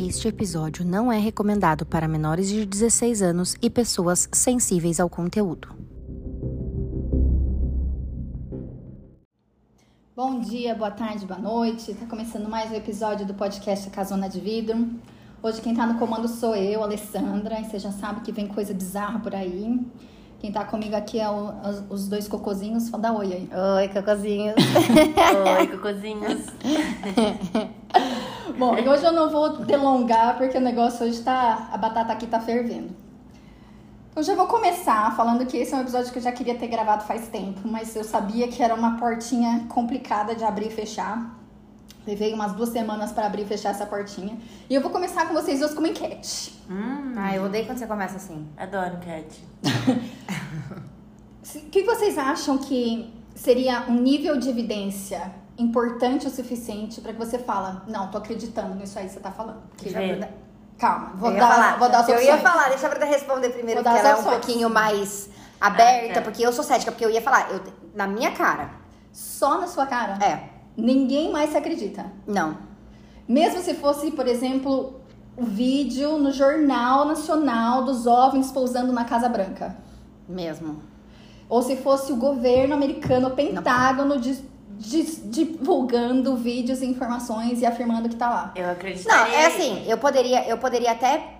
Este episódio não é recomendado para menores de 16 anos e pessoas sensíveis ao conteúdo. Bom dia, boa tarde, boa noite. Tá começando mais um episódio do podcast Casona de Vidro. Hoje quem tá no comando sou eu, Alessandra, e você já sabe que vem coisa bizarra por aí. Quem tá comigo aqui é o- os, os dois cocozinhos. Fala da oi aí. Oi, cocôzinhos. Oi, cocôzinhos. Bom, hoje eu não vou delongar porque o negócio hoje tá. A batata aqui tá fervendo. Eu já vou começar falando que esse é um episódio que eu já queria ter gravado faz tempo, mas eu sabia que era uma portinha complicada de abrir e fechar. Levei umas duas semanas para abrir e fechar essa portinha. E eu vou começar com vocês duas com uma enquete. Hum, Ai, eu odeio quando você começa assim. adoro cat. Se- O que vocês acham que seria um nível de evidência importante o suficiente para que você fala, não, tô acreditando nisso aí que você tá falando? Que. Calma, vou eu dar, falar, vou dar as eu opções. ia falar, deixa a Brenda responder primeiro, porque ela é um pouquinho mais aberta, Ah, tá. porque eu sou cética, porque eu ia falar, eu, na minha cara. Só na sua cara? É, Ninguém mais se acredita. não. Mesmo se fosse, por exemplo, o vídeo no Jornal Nacional dos OVNIs pousando na Casa Branca. Mesmo. Ou se fosse o governo americano, o Pentágono, dis- divulgando vídeos e informações e afirmando que tá lá. Eu Não, acreditaria. é assim, eu poderia, eu poderia até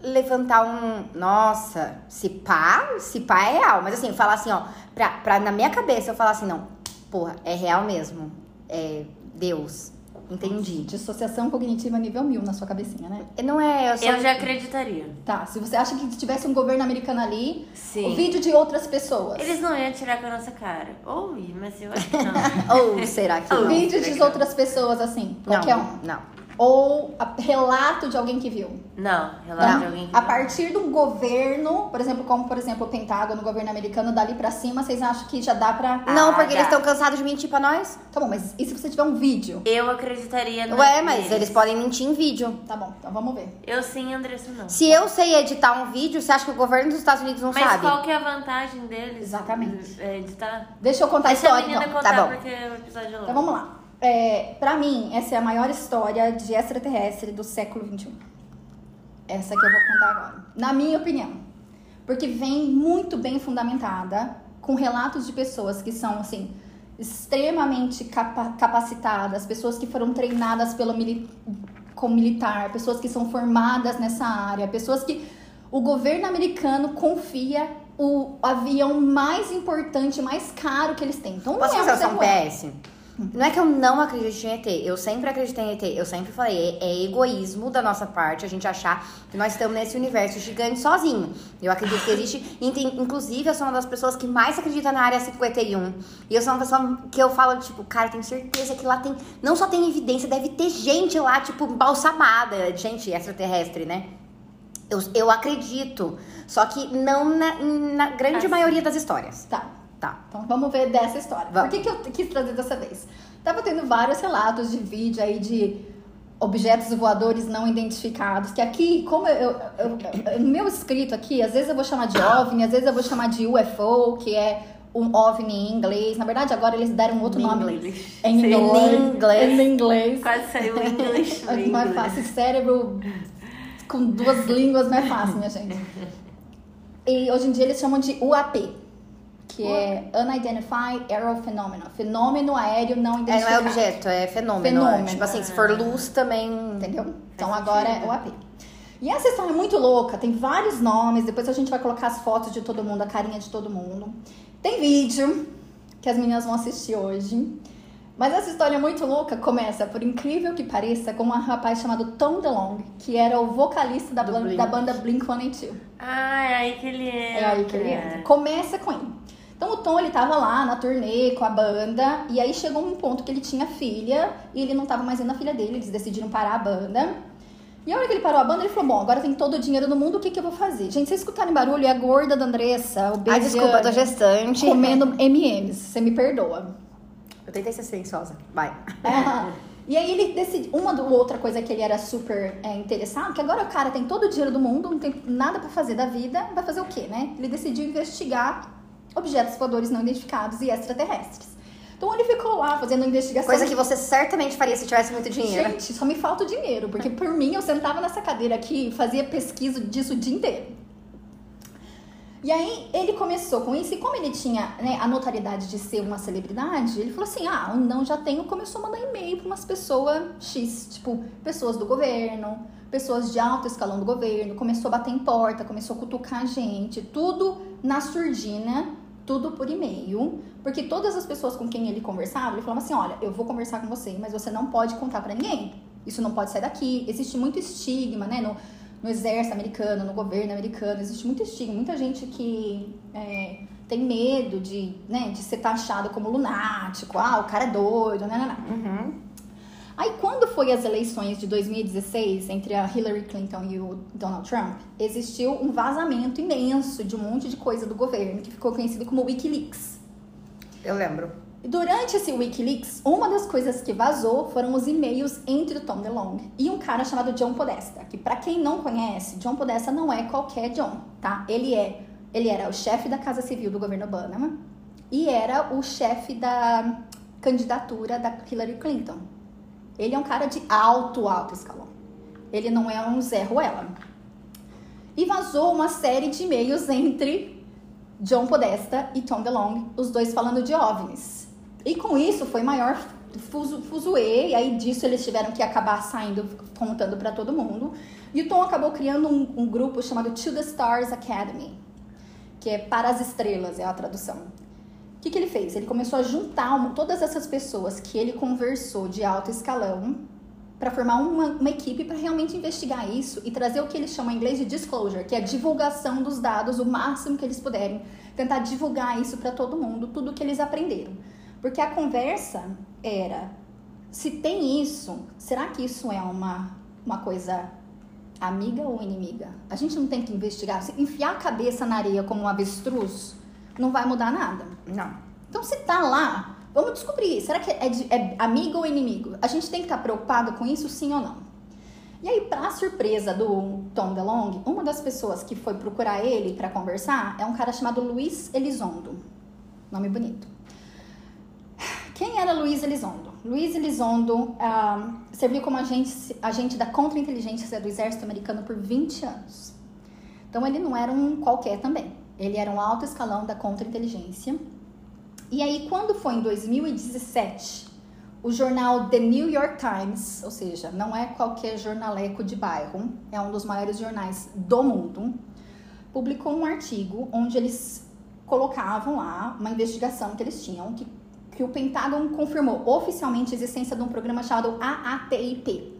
levantar um. Nossa, se pá, se pá é real. Mas assim, falar assim, ó, pra, pra na minha cabeça eu falar assim, não, porra, é real mesmo. É Deus. Entendi. Dissociação cognitiva nível mil na sua cabecinha, né? Não é, eu só. Eu já acreditaria. Tá, se você acha que tivesse um governo americano ali, Sim. o vídeo de outras pessoas. Eles não iam tirar com a nossa cara. Ou mas eu acho que não. Ou será que Ou não? Vídeo de outras pessoas, assim, Não, qualquer um. Não. Ou a- relato de alguém que viu. não, relato Não. de alguém que A partir de um governo, por exemplo, como por exemplo o Pentágono, o governo americano, dali pra cima, vocês acham que já dá pra. Ah, Não, porque tá. eles estão cansados de mentir pra nós. Tá bom, mas e se você tiver um vídeo? Eu acreditaria no Ué, mas eles podem mentir em vídeo. Tá bom, então vamos ver. Eu sim, Andressa não. Se eu sei editar um vídeo, você acha que o governo dos Estados Unidos não Mas sabe? qual que é a vantagem deles? Exatamente. É, editar? Deixa eu contar a Deixa a história menina então. contar Tá bom. porque o episódio é longo. Então vamos lá. É, pra mim, essa é a maior história de extraterrestre do século XXI. Essa que eu vou contar agora. Na minha opinião. Porque vem muito bem fundamentada, com relatos de pessoas que são, assim, extremamente capa- capacitadas, pessoas que foram treinadas pelo mili como militar, pessoas que são formadas nessa área, pessoas que o governo americano confia o avião mais importante, mais caro que eles têm. Então, Posso não é fazer um só um PS? Não é que eu não acredito em ET, eu sempre acreditei em ET, eu sempre falei, é, é egoísmo da nossa parte a gente achar que nós estamos nesse universo gigante sozinho. Eu acredito que existe, inclusive eu sou uma das pessoas que mais acredita na área 51. E eu sou uma pessoa que eu falo, tipo, cara, tenho certeza que lá tem, não só tem evidência, deve ter gente lá, tipo, balsamada, gente extraterrestre, né? Eu, eu acredito, só que não na, na grande Assim. maioria das histórias. Tá. Tá. Então vamos ver dessa história. Vamos. Por que, que eu quis trazer dessa vez? Tava tendo vários relatos de vídeo aí de objetos voadores não identificados. Que aqui, como eu, eu- eu- no meu escrito aqui, às vezes eu vou chamar de OVNI, às vezes eu vou chamar de UFO, que é um OVNI em inglês. Na verdade, agora eles deram um outro nome. Em Sim. inglês. inglês. Em inglês. Quase saiu em inglês. É mais fácil. Cérebro com duas línguas não é fácil, minha gente. E hoje em dia eles chamam de UAP, que é Unidentified Aerial Phenomena. Fenômeno aéreo não É, não identificado. é objeto, é fenômeno. Fenômeno. é. Tipo assim, se for luz também. Entendeu? Então agora é sentido. UAP. E essa história é muito louca, tem vários nomes, depois a gente vai colocar as fotos de todo mundo, a carinha de todo mundo. Tem vídeo que as meninas vão assistir hoje. Mas essa história muito louca começa, por incrível que pareça, com um rapaz chamado Tom DeLonge, que era o vocalista da, Blink. da banda Blink-182. Ah, é aí que ele É entra. aí que ele entra. Começa com ele. Então o Tom, ele tava lá na turnê com a banda, e aí chegou um ponto que ele tinha filha, e ele não tava mais vendo a filha dele, eles decidiram parar a banda. E a hora que ele parou a banda, ele falou, bom, agora tem todo o dinheiro do mundo, o que que eu vou fazer? Gente, vocês escutarem barulho, é a gorda da Andressa, o Ai, desculpa, eu tô gestante. comendo M&M's, você me perdoa. Eu tentei ser silenciosa. Vai. É. E aí ele decidiu. Uma do- outra coisa que ele era super é, interessado, que agora o cara tem todo o dinheiro do mundo, não tem nada pra fazer da vida, vai fazer o quê, né? Ele decidiu investigar objetos voadores não identificados e extraterrestres. Então ele ficou lá fazendo investigação. Coisa que você certamente faria se tivesse muito dinheiro. Gente, só me falta o dinheiro, porque por mim eu sentava nessa cadeira aqui e fazia pesquisa disso o dia inteiro. E aí ele começou com isso, e como ele tinha né, a notariedade de ser uma celebridade, ele falou assim: ah, não já tenho, começou a mandar e-mail para umas pessoas X, tipo, pessoas do governo, pessoas de alto escalão do governo, começou a bater em porta, começou a cutucar a gente, tudo na surdina, tudo por e-mail, porque todas as pessoas com quem ele conversava, ele falava assim: olha, eu vou conversar com você, mas você não pode contar para ninguém. Isso não pode sair daqui. Existe muito estigma, né? No, no exército americano, no governo americano, existe muito estigma, muita gente que é, tem medo de, né, de ser taxado como lunático, ah, o cara é doido, né, né, né. Uhum. Aí quando foi as eleições de 2016 entre a Hillary Clinton e o Donald Trump, existiu um vazamento imenso de um monte de coisa do governo que ficou conhecido como WikiLeaks. Eu lembro. E Durante esse WikiLeaks, uma das coisas que vazou foram os e-mails entre o Tom DeLonge e um cara chamado John Podesta, que para quem não conhece, John Podesta não é qualquer John, tá? Ele é, ele era o chefe da Casa Civil do governo Obama e era o chefe da candidatura da Hillary Clinton. Ele é um cara de alto, alto escalão. Ele não é um Zé Ruela. E vazou uma série de e-mails entre John Podesta e Tom DeLonge, os dois falando de OVNIs. E com isso foi maior fuzuê, e aí disso eles tiveram que acabar saindo, contando para todo mundo. E o Tom acabou criando um, um, grupo chamado To the Stars Academy, que é para as estrelas, é a tradução. O que, que ele fez? Ele começou a juntar todas essas pessoas que ele conversou de alto escalão para formar uma, uma equipe para realmente investigar isso e trazer o que eles chamam em inglês de disclosure, que é a divulgação dos dados o máximo que eles puderem, tentar divulgar isso para todo mundo, tudo que eles aprenderam. Porque a conversa era: se tem isso, será que isso é uma, uma coisa amiga ou inimiga? A gente não tem que investigar. Enfiar a cabeça na areia como um avestruz não vai mudar nada. Não. Então, se tá lá, vamos descobrir: será que é, de, é amigo ou inimigo? A gente tem que estar tá preocupado com isso, sim ou não? E aí, para surpresa do Tom DeLonge, uma das pessoas que foi procurar ele para conversar é um cara chamado Luiz Elizondo. Nome bonito. Quem era Luiz Elizondo? Luiz Elizondo ah, serviu como agente, agente da contra-inteligência do exército americano por 20 anos. Então ele não era um qualquer também. Ele era um alto escalão da contra-inteligência. E aí, quando foi em 2017, o jornal The New York Times, ou seja, não é qualquer jornaleco de bairro, é um dos maiores jornais do mundo, publicou um artigo onde eles colocavam lá uma investigação que eles tinham que que o Pentágono confirmou oficialmente a existência de um programa chamado AATIP,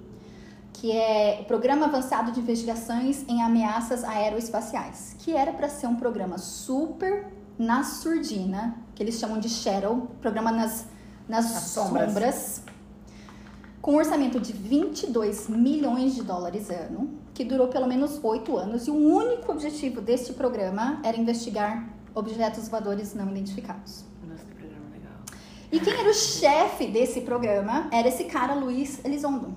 que é o Programa Avançado de Investigações em Ameaças Aeroespaciais, que era para ser um programa super na surdina, que eles chamam de Shadow, programa nas, nas, sombras. sombras, com um orçamento de 22 milhões de dólares ano, que durou pelo menos oito anos, e o único objetivo deste programa era investigar objetos voadores não identificados. E quem era o chefe desse programa era esse cara, Luiz Elizondo.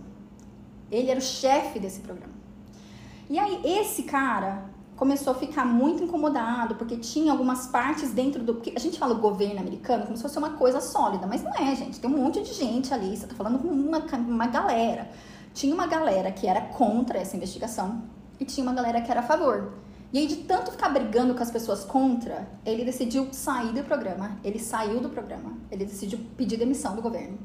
Ele era o chefe desse programa. E aí, esse cara começou a ficar muito incomodado, porque tinha algumas partes dentro do. A gente fala o governo americano como se fosse uma coisa sólida, mas não é, gente. Tem um monte de gente ali, você tá falando com uma, uma galera. Tinha uma galera que era contra essa investigação e tinha uma galera que era a favor. E aí, de tanto ficar brigando com as pessoas contra, ele decidiu sair do programa. Ele saiu do programa. Ele decidiu pedir demissão do governo.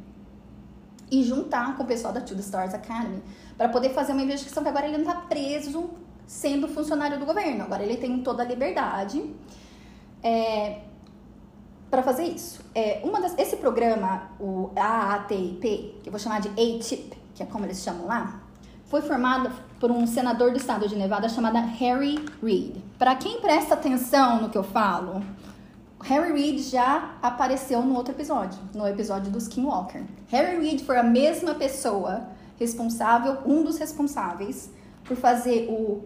E juntar com o pessoal da Two Stars Academy para poder fazer uma investigação que agora ele não está preso sendo funcionário do governo. Agora ele tem toda a liberdade é, para fazer isso. É, uma das, esse programa, o AATIP, que eu vou chamar de ATIP, que é como eles chamam lá, foi formada por um senador do estado de Nevada chamado Harry Reid. Para quem presta atenção no que eu falo, Harry Reid já apareceu no outro episódio, no episódio do Skinwalker. Harry Reid foi a mesma pessoa responsável, um dos responsáveis por fazer o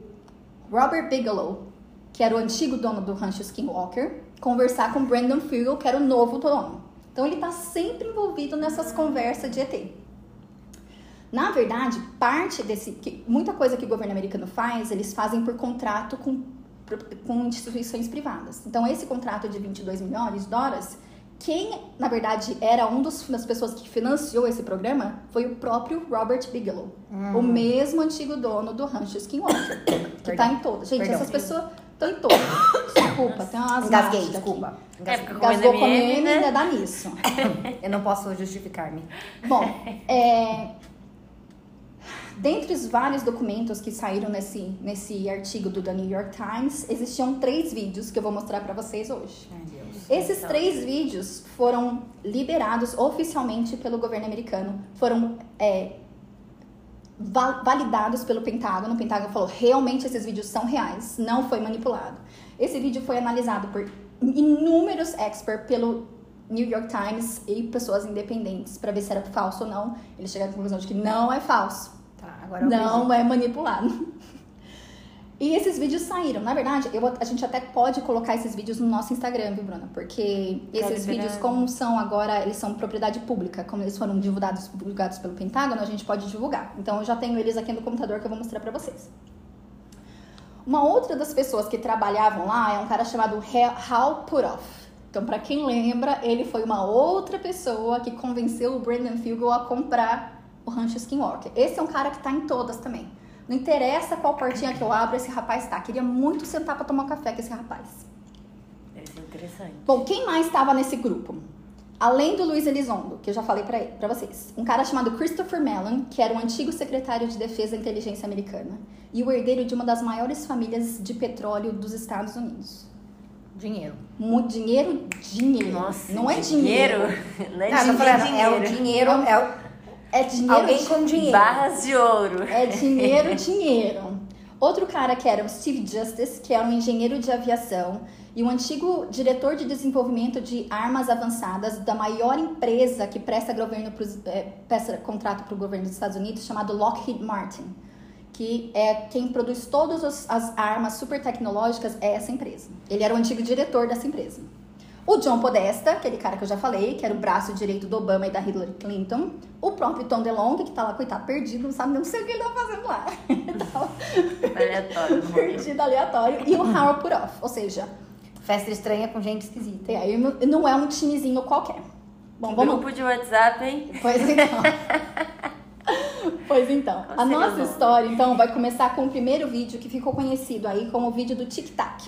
Robert Bigelow, que era o antigo dono do rancho Skinwalker, conversar com Brandon Fugel, que era o novo dono. Então ele está sempre envolvido nessas conversas de ET. Na verdade, parte desse. Muita coisa que o governo americano faz, eles fazem por contrato com, com instituições privadas. Então, esse contrato de 22 milhões de dólares, quem, na verdade, era um dos, das pessoas que financiou esse programa foi o próprio Robert Bigelow. O mesmo antigo dono do Rancho Skinwalker. que tá em todas. Gente, Perdão. essas pessoas estão em todas. Desculpa, tem umas Engasguei, desculpa. É Engasguei. comendo Gasgou com M, né? ainda dá nisso. Eu não posso justificar-me. Bom, é, dentre os vários documentos que saíram nesse, nesse artigo do The New York Times, existiam três vídeos que eu vou mostrar para vocês hoje. Ai. Esses Então. três vídeos foram liberados oficialmente pelo governo americano, foram é, va- validados pelo Pentágono. O Pentágono falou realmente esses vídeos são reais, não foi manipulado. Esse vídeo foi analisado por inúmeros experts pelo New York Times e pessoas independentes para ver se era falso ou não. Eles chegaram à conclusão de que não é falso, agora não é manipulado. E esses vídeos saíram. Na verdade, eu, a gente até pode colocar esses vídeos no nosso Instagram, viu, Bruna? Porque esses vídeos, como são agora, eles são propriedade pública, como eles foram divulgados, divulgados pelo Pentágono, a gente pode divulgar. Então, eu já tenho eles aqui no computador que eu vou mostrar pra vocês. Uma outra das pessoas que trabalhavam lá é um cara chamado Ha- Hal Putoff. Então, pra quem lembra, ele foi uma outra pessoa que convenceu o Brandon Fugel a comprar o Rancho Skinwalker. Esse é um cara que tá em todas também. Não interessa qual portinha que eu abro, esse rapaz tá. Queria muito sentar pra tomar um café com esse rapaz. Deve ser interessante. Bom, quem mais estava nesse grupo? Além do Luiz Elizondo, que eu já falei pra, pra vocês. Um cara chamado Christopher Mellon, que era o antigo secretário de defesa da inteligência americana. E o herdeiro de uma das maiores famílias de petróleo dos Estados Unidos. Dinheiro. Muito dinheiro, dinheiro. Nossa, Não é dinheiro. Não é Não, eu tô dinheiro. falando, é o dinheiro, é o, É dinheiro. alguém com dinheiro. Barras de ouro. É dinheiro, dinheiro. Outro cara que era o Steve Justice, que era um engenheiro de aviação e um antigo diretor de desenvolvimento de armas avançadas da maior empresa que presta, governo pros, é, presta contrato para o governo dos Estados Unidos, chamado Lockheed Martin, que é quem produz todas as, as armas super tecnológicas é essa empresa. Ele era o antigo diretor dessa empresa. O John Podesta, aquele cara que eu já falei, que era o braço direito do Obama e da Hillary Clinton. O próprio Tom DeLonge, que tá lá, coitado, perdido, não sabe nem o que ele tá fazendo lá. Tava Aleatório. morreu. perdido, aleatório. E o Howard Putoff, ou seja, Festa estranha com gente esquisita. tem aí, não é um timezinho qualquer. Bom, vamos... Grupo de WhatsApp, hein? Pois então. pois então, a nossa nome? história então vai começar com o primeiro vídeo que ficou conhecido aí como o vídeo do Tic Tac.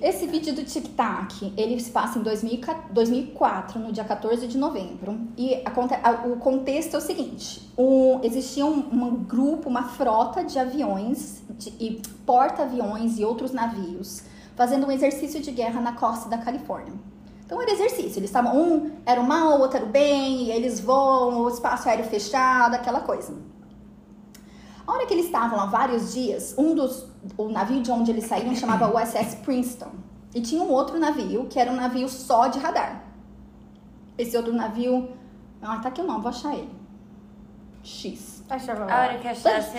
Esse vídeo do Tic Tac, ele se passa em 2004, 2004, no dia 14 de novembro. E a- o contexto é o seguinte: um, existia um, um grupo, uma frota de aviões de- e porta-aviões e outros navios fazendo um exercício de guerra na costa da Califórnia. Então era exercício, eles estavam, um era o mal, o outro era o bem, eles voam, o espaço aéreo fechado, aquela coisa. A hora que eles estavam lá vários dias, um dos, o navio de onde eles saíram chamava USS Princeton. E tinha um outro navio, que era um navio só de radar. Esse outro navio, ah, tá aqui o nome, vou achar ele. X. Achava A hora que achar, você, você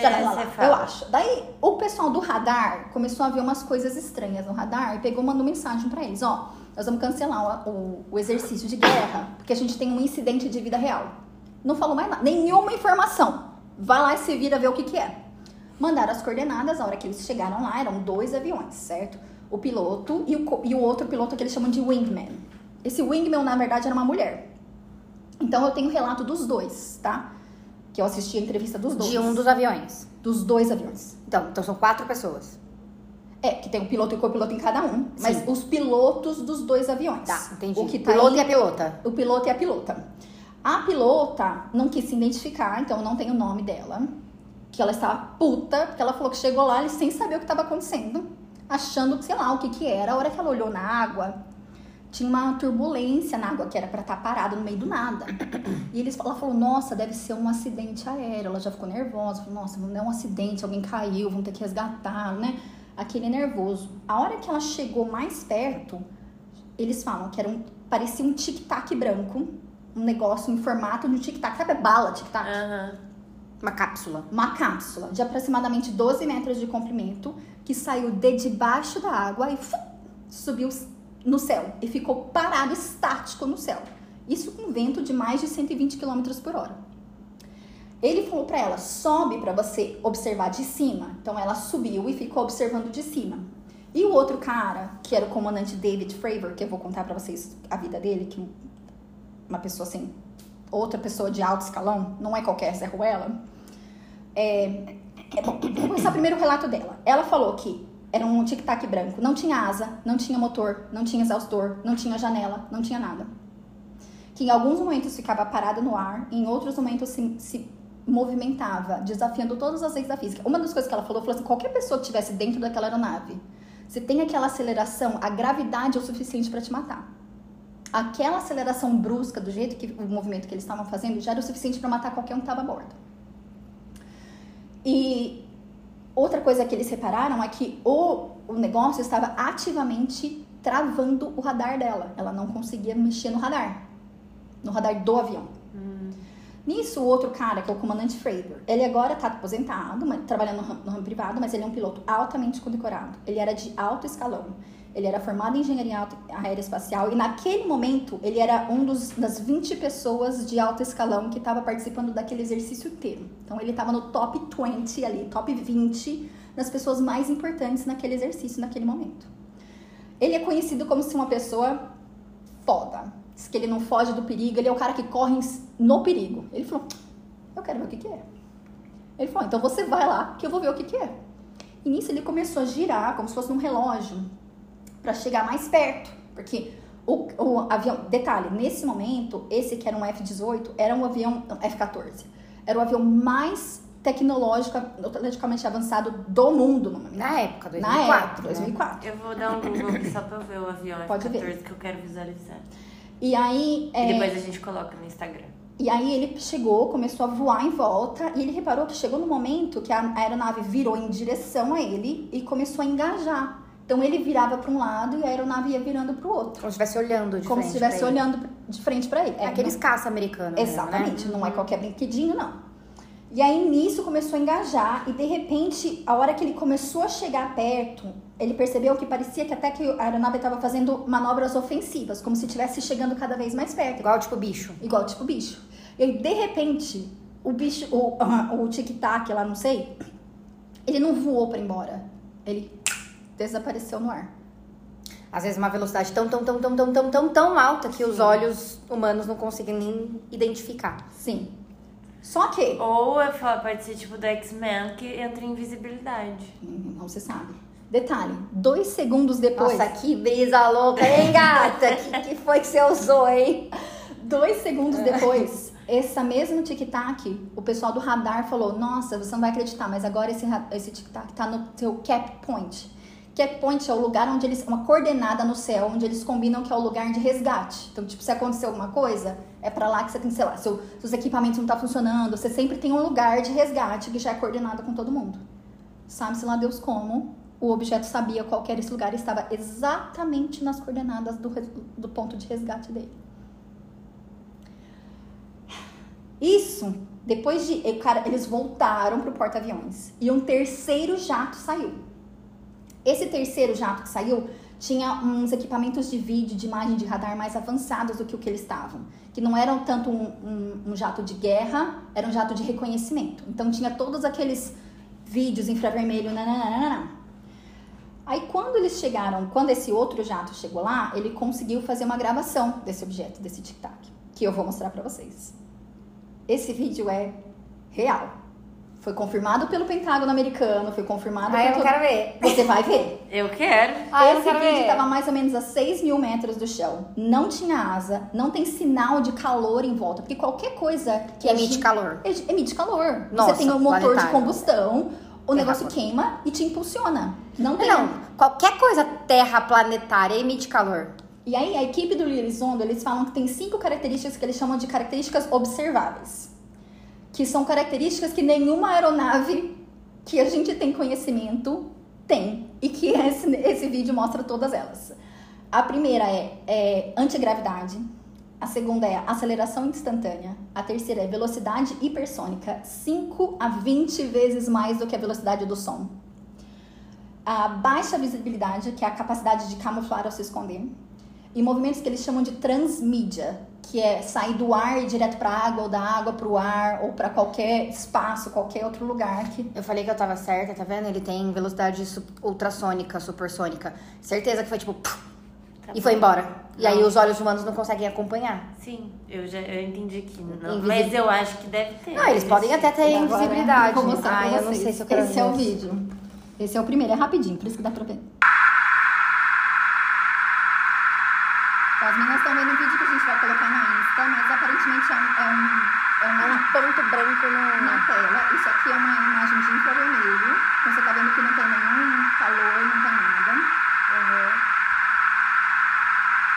eu acho. Daí o pessoal do radar começou a ver umas coisas estranhas no radar e pegou e mandou mensagem pra eles: ó, nós vamos cancelar o, o- o exercício de guerra porque a gente tem um incidente de vida real. Não falou mais nada, nenhuma informação. Vai lá e se vira ver o que, que é. Mandaram as coordenadas, a hora que eles chegaram lá, eram dois aviões, certo? O piloto e o, e o outro piloto que eles chamam de wingman. Esse wingman, na verdade, era uma mulher. Então eu tenho o relato dos dois, tá? Que eu assisti a entrevista dos dois. De um dos aviões. Dos dois aviões. Então, então são quatro pessoas. É, que tem o piloto e o copiloto em cada um. Mas Sim. os pilotos dos dois aviões. Tá, entendi. O que tá Piloto aí- e a pilota. O piloto e a pilota. A pilota não quis se identificar, então não tenho o nome dela. Que ela estava puta, porque ela falou que chegou lá sem saber o que estava acontecendo. Achando sei lá, o que que era. A hora que ela olhou na água, tinha uma turbulência na água, que era pra estar parado no meio do nada. E eles, ela falou, nossa, deve ser um acidente aéreo. Ela já ficou nervosa. Falou, nossa, não é um acidente, alguém caiu, vão ter que resgatar, né? Aquele nervoso. A hora que ela chegou mais perto, eles falam que era um, parecia um tic-tac branco. Um negócio em formato de um tic-tac. Sabe a bala tic-tac? Aham. Uma cápsula. Uma cápsula de aproximadamente 12 metros de comprimento que saiu de debaixo da água e fu, subiu no céu e ficou parado estático no céu. Isso com vento de mais de 120 km por hora. Ele falou pra ela: sobe pra você observar de cima. Então ela subiu e ficou observando de cima. E o outro cara, que era o comandante David Fravor, que eu vou contar pra vocês a vida dele, que uma pessoa assim, outra pessoa de alto escalão, não é qualquer Zé Ruela. É, é bom, vou começar primeiro o relato dela. Ela falou que era um tic-tac branco, não tinha asa, não tinha motor, não tinha exaustor, não tinha janela, não tinha nada. Que em alguns momentos ficava parado no ar, em outros momentos se, se movimentava, desafiando todas as leis da física. Uma das coisas que ela falou, falou assim, qualquer pessoa que estivesse dentro daquela aeronave, se tem aquela aceleração, a gravidade é o suficiente para te matar. Aquela aceleração brusca, do jeito que o movimento que eles estavam fazendo, já era o suficiente para matar qualquer um que estava a bordo. E outra coisa que eles repararam é que o, o negócio estava ativamente travando o radar dela. Ela não conseguia mexer no radar, no radar do avião. Nisso, o outro cara, que é o comandante Fravor, ele agora está aposentado, mas, trabalhando no ramo, no ramo privado, mas ele é um piloto altamente condecorado. Ele era de alto escalão. Ele era formado em engenharia aeroespacial e naquele momento ele era um dos, das 20 pessoas de alto escalão que estava participando daquele exercício inteiro. Então ele estava no top 20 ali, top 20 das pessoas mais importantes naquele exercício, naquele momento. Ele é conhecido como se uma pessoa foda. Diz que ele não foge do perigo, ele é o cara que corre no perigo. Ele falou: Eu quero ver o que, que é. Ele falou: Então você vai lá que eu vou ver o que, que é. E nisso ele começou a girar como se fosse um relógio para chegar mais perto, porque o, o, avião, detalhe, nesse momento, esse que era um F-18, era um avião, F-14, era o avião mais tecnológico, tecnologicamente avançado do mundo. No Na época, 2004. Na época, né? 2004. Eu vou dar um Google aqui só pra eu ver o avião Pode F-14 ver. que eu quero visualizar. E aí, é, E depois a gente coloca no Instagram. e aí ele chegou, começou a voar em volta, e ele reparou que chegou no momento que a aeronave virou em direção a ele e começou a engajar. Então ele virava para um lado e a aeronave ia virando para o outro. Como se estivesse olhando de como se frente estivesse pra ele. olhando de frente para ele. É aqueles caça americanos. mesmo, Exatamente, né? não é qualquer brinquedinho, não. E aí nisso começou a engajar e de repente, a hora que ele começou a chegar perto, ele percebeu que parecia que até que a aeronave estava fazendo manobras ofensivas, como se estivesse chegando cada vez mais perto, Igual tipo bicho. igual tipo bicho. E aí de repente, o bicho, o, o tic-tac lá, não sei, ele não voou para embora. Ele desapareceu no ar. Às vezes uma velocidade tão, tão, tão, tão, tão, tão, tão, tão alta que os olhos humanos não conseguem nem identificar. Sim. Só que Ou pode ser tipo do X-Men que entra em invisibilidade. Hum, Não se sabe. Detalhe, dois segundos depois. Nossa, que brisa louca, hein, gata? que, que foi que você usou, hein? Dois segundos depois, essa mesmo tic-tac, o pessoal do radar falou: Nossa, você não vai acreditar, mas agora esse, esse tic-tac tá no seu cap point. Cap point é o lugar onde eles. Uma coordenada no céu, onde eles combinam que é o lugar de resgate. Então, tipo, se acontecer alguma coisa, é pra lá que você tem, sei lá, seu, seus equipamentos não tá funcionando, você sempre tem um lugar de resgate que já é coordenado com todo mundo. Sabe-se lá Deus como, o objeto sabia qual que era esse lugar e estava exatamente nas coordenadas do, do ponto de resgate dele. Isso, depois de. cara, eles voltaram pro porta-aviões e um terceiro jato saiu. Esse terceiro jato que saiu tinha uns equipamentos de vídeo, de imagem de radar mais avançados do que o que eles estavam. Que não eram tanto um, um- um jato de guerra, era um jato de reconhecimento. Então tinha todos aqueles vídeos infravermelho, nananana. Aí quando eles chegaram, quando esse outro jato chegou lá, ele conseguiu fazer uma gravação desse objeto, desse tic-tac, que eu vou mostrar pra vocês. Esse vídeo é real. Foi confirmado pelo Pentágono americano, foi confirmado Ah, eu todo- quero ver. Você vai ver. Eu quero. Ah, eu Esse quero vídeo estava mais ou menos a 6 mil metros do chão. Não tinha asa, não tem sinal de calor em volta. Porque qualquer coisa que Emite agi- calor. Emite calor. Nossa, Você tem um motor de planetário. combustão, o É negócio queima e te impulsiona. Não tem. Não, qualquer coisa terraplanetária emite calor. E aí, a equipe do Elizondo, eles falam que tem cinco características que eles chamam de características observáveis. Que são características que nenhuma aeronave que a gente tem conhecimento tem. E que esse, esse vídeo mostra todas elas. A primeira é, é antigravidade. A segunda é aceleração instantânea. A terceira é velocidade hipersônica, 5 a 20 vezes mais do que a velocidade do som. A baixa visibilidade, que é a capacidade de camuflar ou se esconder. E movimentos que eles chamam de transmídia. Que é sair do ar e ir direto pra água, ou da água pro ar, ou pra qualquer espaço, qualquer outro lugar que Eu falei que eu tava certa, tá vendo? Ele tem velocidade ultrassônica, supersônica. Certeza que foi tipo. puf, Tá e foi embora. E aí Não. os olhos humanos não conseguem acompanhar. Sim, eu já eu entendi que não. Mas eu acho que deve ter. Não, eles podem até ter agora, invisibilidade. Vou mostrar pra eu não sei se eu quero Esse é o ver. vídeo. Esse é o primeiro, é rapidinho, por isso que dá pra ver. Então, as meninas estão vendo o vídeo que a gente vai colocar na Insta, mas aparentemente é um, é um, é É um um ponto branco no. na tela. Isso aqui é uma imagem de infravermelho. Então você tá vendo que não tem nenhum calor, não tem nada.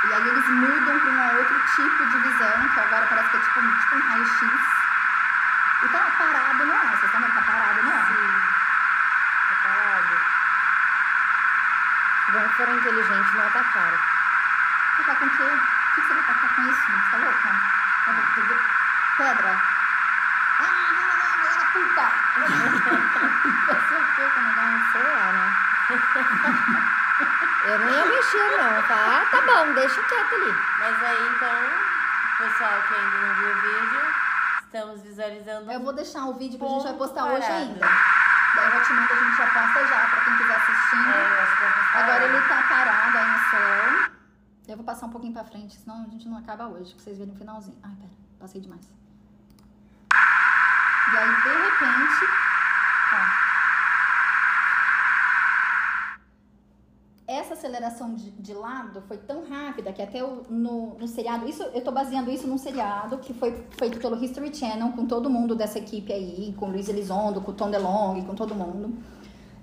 E aí eles mudam para um outro tipo de visão, que agora parece que é tipo, um- tipo um raio-x. E tá parado no ar, vocês estão vendo? Tá parado no ar. Tá parado. Se bem que foram inteligentes, não atacaram. Tá com o quê? O que você vai tacar com isso? Você tá louca? Ver- ver- Pedra. O quê? Sei lá, né? eu não ia mexer, não. Tá, ah, tá bom, deixa quieto ali. Mas aí então, pessoal que ainda não viu o vídeo, estamos visualizando. Eu vou deixar o vídeo que a gente vai postar hoje parado. ainda. Daí eu te mando, a gente já posta já, pra quem quiser assistindo. É, eu acho que Agora hoje. ele tá parado aí no sol. Eu vou passar um pouquinho pra frente, senão a gente não acaba hoje, pra vocês verem o finalzinho. Ai, pera, passei demais. E aí, de repente, ó. Essa aceleração de, de lado foi tão rápida que até o- no, no seriado. Isso, eu tô baseando isso num seriado que foi feito pelo History Channel, com todo mundo dessa equipe aí, com Luiz Elizondo, com Tom DeLonge, com todo mundo.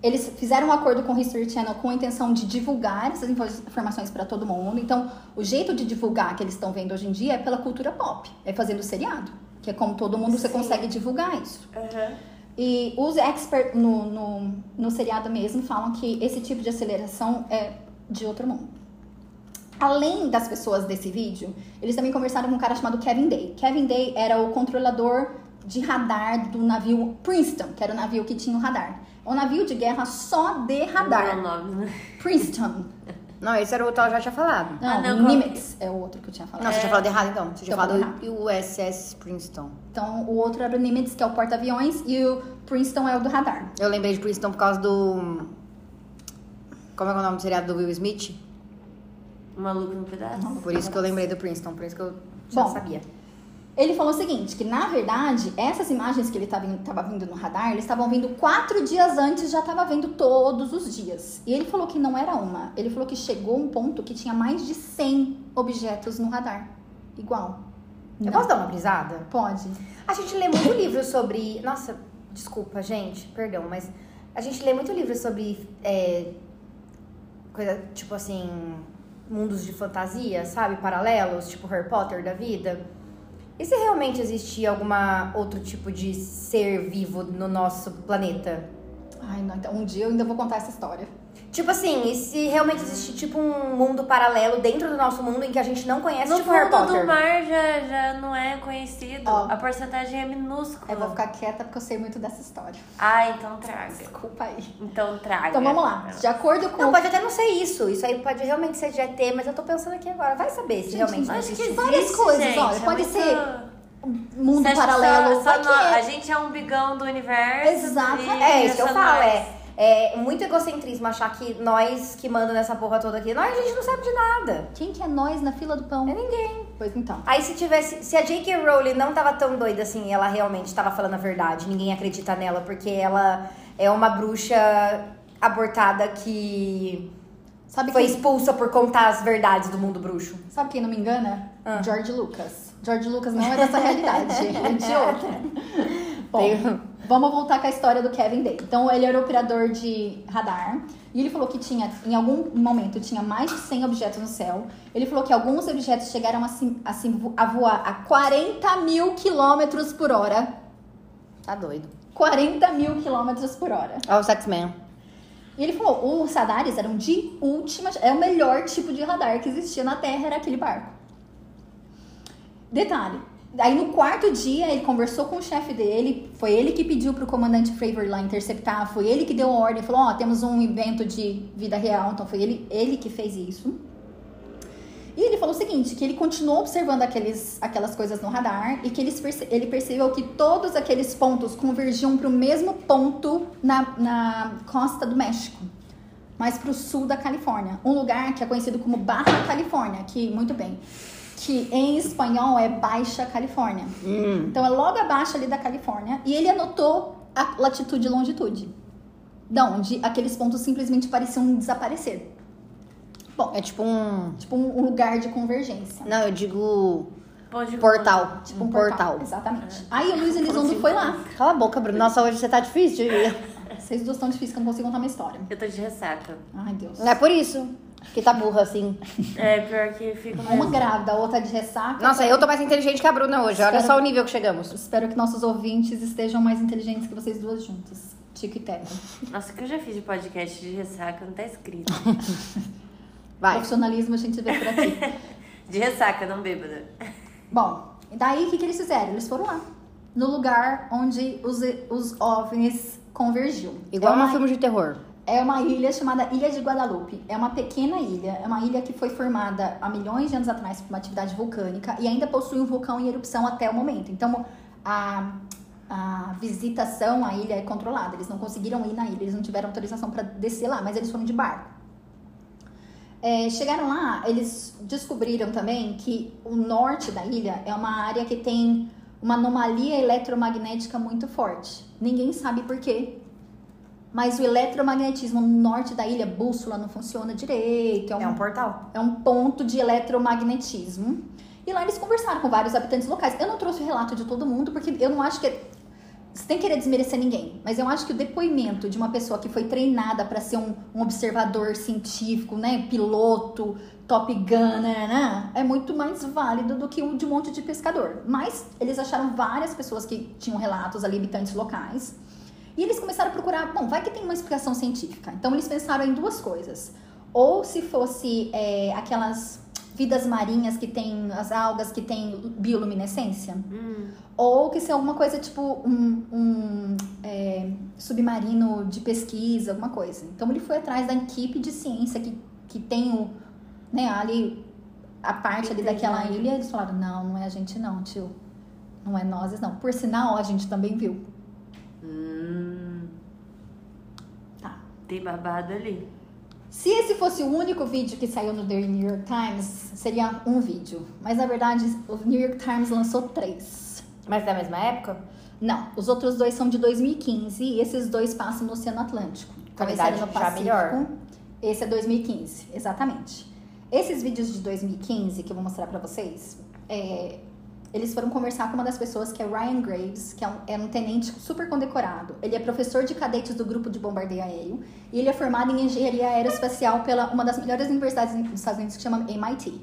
Eles fizeram um acordo com o History Channel com a intenção de divulgar essas info- informações para todo mundo. Então, o jeito de divulgar que eles estão vendo hoje em dia é pela cultura pop, é fazendo seriado, que é como todo mundo você Sim. consegue divulgar isso. Aham. E os experts no, no, no seriado mesmo falam que esse tipo de aceleração é de outro mundo. Além das pessoas desse vídeo, eles também conversaram com um cara chamado Kevin Day. Kevin Day era o controlador de radar do navio Princeton, que era o navio que tinha o radar. É um navio de guerra só de Não é o radar. nome, né? Princeton. Não, esse era o outro que eu já tinha falado. Não, Ah, não, Nimitz é o outro que eu tinha falado. Não, você tinha falado errado então. Você tinha Então, falado USS Princeton. Então, o outro era o Nimitz, que é o porta-aviões, e o Princeton é o do radar. Eu lembrei de Princeton por causa do. Como é que é o nome do seriado do Will Smith? Um maluco no pedaço. Por isso que eu lembrei do Princeton, por isso que eu já Bom, sabia. Ele falou o seguinte, que na verdade, essas imagens que ele estava vindo, tava vindo no radar, eles estavam vindo quatro dias antes, já estava vendo todos os dias. E ele falou que não era uma, ele falou que chegou um ponto que tinha mais de 100 objetos no radar. Igual. Eu Não. posso dar uma brisada? Pode. A gente lê muito livro sobre. Nossa, desculpa, gente, perdão, mas a gente lê muito livro sobre. é, coisa tipo assim. Mundos de fantasia, sabe? Paralelos, tipo Harry Potter da vida. E se realmente existir alguma outro tipo de ser vivo no nosso planeta? Ai, não, então, um dia eu ainda vou contar essa história. Tipo assim, e se realmente existir tipo um mundo paralelo dentro do nosso mundo em que a gente não conhece, No tipo Harry fundo Potter? do mar já, já não é conhecido. Ó. A porcentagem é minúscula. Eu vou ficar quieta porque eu sei muito dessa história. Ah, então traga. Desculpa aí. Então traga. Então vamos lá. De acordo com. Não, pode até não ser isso. Isso aí pode realmente ser de ET, mas eu tô pensando aqui agora. Vai saber se Gente, realmente Acho que existe. várias existe, coisas, gente, olha, é pode muito- ser mundo paralelo. Só, só que é. A gente é um bigão do universo. Exatamente. e É isso que eu falo, nós. é. É muito egocentrismo achar que nós que mandam nessa porra toda aqui, nós a gente não sabe de nada. Quem que é nós na fila do pão? É ninguém. Pois então. Aí se tivesse, se a J.K. Rowling não tava tão doida assim, ela realmente tava falando a verdade, ninguém acredita nela porque ela é uma bruxa abortada que Sabe foi quem, expulsa por contar as verdades do mundo bruxo. sabe quem não me engana? Ah. George Lucas. George Lucas não é dessa realidade, é de outra. Bom, Tem- vamos voltar com a história do Kevin Day. Então, ele era operador de radar. E ele falou que tinha, em algum momento, tinha mais de 100 objetos no céu. Ele falou que alguns objetos chegaram a, a, a voar a 40 mil quilômetros por hora. Tá doido. 40 mil quilômetros por hora. Ó, o Sexman. E ele falou, os radares eram de última... É o melhor tipo de radar que existia na Terra, era aquele barco. Detalhe. Aí no quarto dia ele conversou com o chefe dele, foi ele que pediu pro comandante Fravor lá interceptar, foi ele que deu a ordem, falou, ó, temos um evento de vida real, então foi ele, ele que fez isso. E ele falou o seguinte, que ele continuou observando aqueles, aquelas coisas no radar e que ele, perce- ele percebeu que todos aqueles pontos convergiam para o mesmo ponto na, na costa do México, mas para o sul da Califórnia. Um lugar que é conhecido como Barra Califórnia, que, muito bem, que em espanhol é Baixa Califórnia. Então é logo abaixo ali da Califórnia. E ele anotou a latitude e longitude. Da onde aqueles pontos simplesmente pareciam desaparecer. Bom, É tipo um. tipo um, lugar de convergência. Não, eu digo. Pode Portal. Tipo um um portal. Exatamente. Aí o Luiz Elizondo foi lá. Cala a boca, Bruno. Nossa, hoje você tá difícil. Vocês duas estão difíceis que eu não consigo contar uma história. Eu tô de ressaca. Ai, Deus. Não é por isso que tá burra assim. É, pior que fica Uma mesmo. grávida, a outra de ressaca. Nossa, eu tô mais inteligente que a Bruna hoje. Olha Espero- só o nível que chegamos. Espero que nossos ouvintes estejam mais inteligentes que vocês duas juntas. Tico e Teco. Nossa, o que eu já fiz de podcast de ressaca não tá escrito. Vai. Profissionalismo a gente vê por aqui. De ressaca, não bêbada. Bom, e daí o que, que eles fizeram? Eles foram lá. No lugar onde os, os OVNIs convergiam. Igual é uma, num filme de terror. É uma ilha chamada Ilha de Guadalupe. É uma pequena ilha. É uma ilha que foi formada há milhões de anos atrás por uma atividade vulcânica e ainda possui um vulcão em erupção até o momento. Então, a, a visitação à ilha é controlada. Eles não conseguiram ir na ilha, eles não tiveram autorização para descer lá, mas eles foram de barco. É, chegaram lá, eles descobriram também que o norte da ilha é uma área que tem uma anomalia eletromagnética muito forte. Ninguém sabe por quê. Mas o eletromagnetismo no norte da ilha, bússola não funciona direito. É um, É um portal. é um ponto de eletromagnetismo. E lá eles conversaram com vários habitantes locais. Eu não trouxe o relato de todo mundo, porque eu não acho que. Sem querer desmerecer ninguém, mas eu acho que o depoimento de uma pessoa que foi treinada para ser um, um observador científico, né, piloto, Top Gun, né, né, é muito mais válido do que o de um monte de pescador. Mas eles acharam várias pessoas que tinham relatos ali, habitantes locais. E eles começaram a procurar, bom, vai que tem uma explicação científica. Então eles pensaram em duas coisas. Ou se fosse é, aquelas vidas marinhas que tem as algas que tem bioluminescência. Ou que se é alguma coisa tipo um, um, é, submarino de pesquisa, alguma coisa. Então ele foi atrás da equipe de ciência que, que tem o, né, ali a parte ali Entendi. daquela ilha. Eles falaram, não, não é a gente não, tio. Não é nós, não. Por sinal, a gente também viu. Hum, Tá. Tem babado ali. Se esse fosse o único vídeo que saiu no The New York Times, seria um vídeo. Mas na verdade, o New York Times lançou três. Mas da mesma época? Não, os outros dois são de 2015 e esses dois passam no Oceano Atlântico. Qualidade no já Pacífico. melhor. Esse é 2015, exatamente. Esses vídeos de 2015 que eu vou mostrar pra vocês, é, eles foram conversar com uma das pessoas que é Ryan Graves, que é um, é um tenente super condecorado. Ele é professor de cadetes do grupo de bombardeio aéreo e ele é formado em engenharia aeroespacial pela uma das melhores universidades dos Estados Unidos que chama MIT.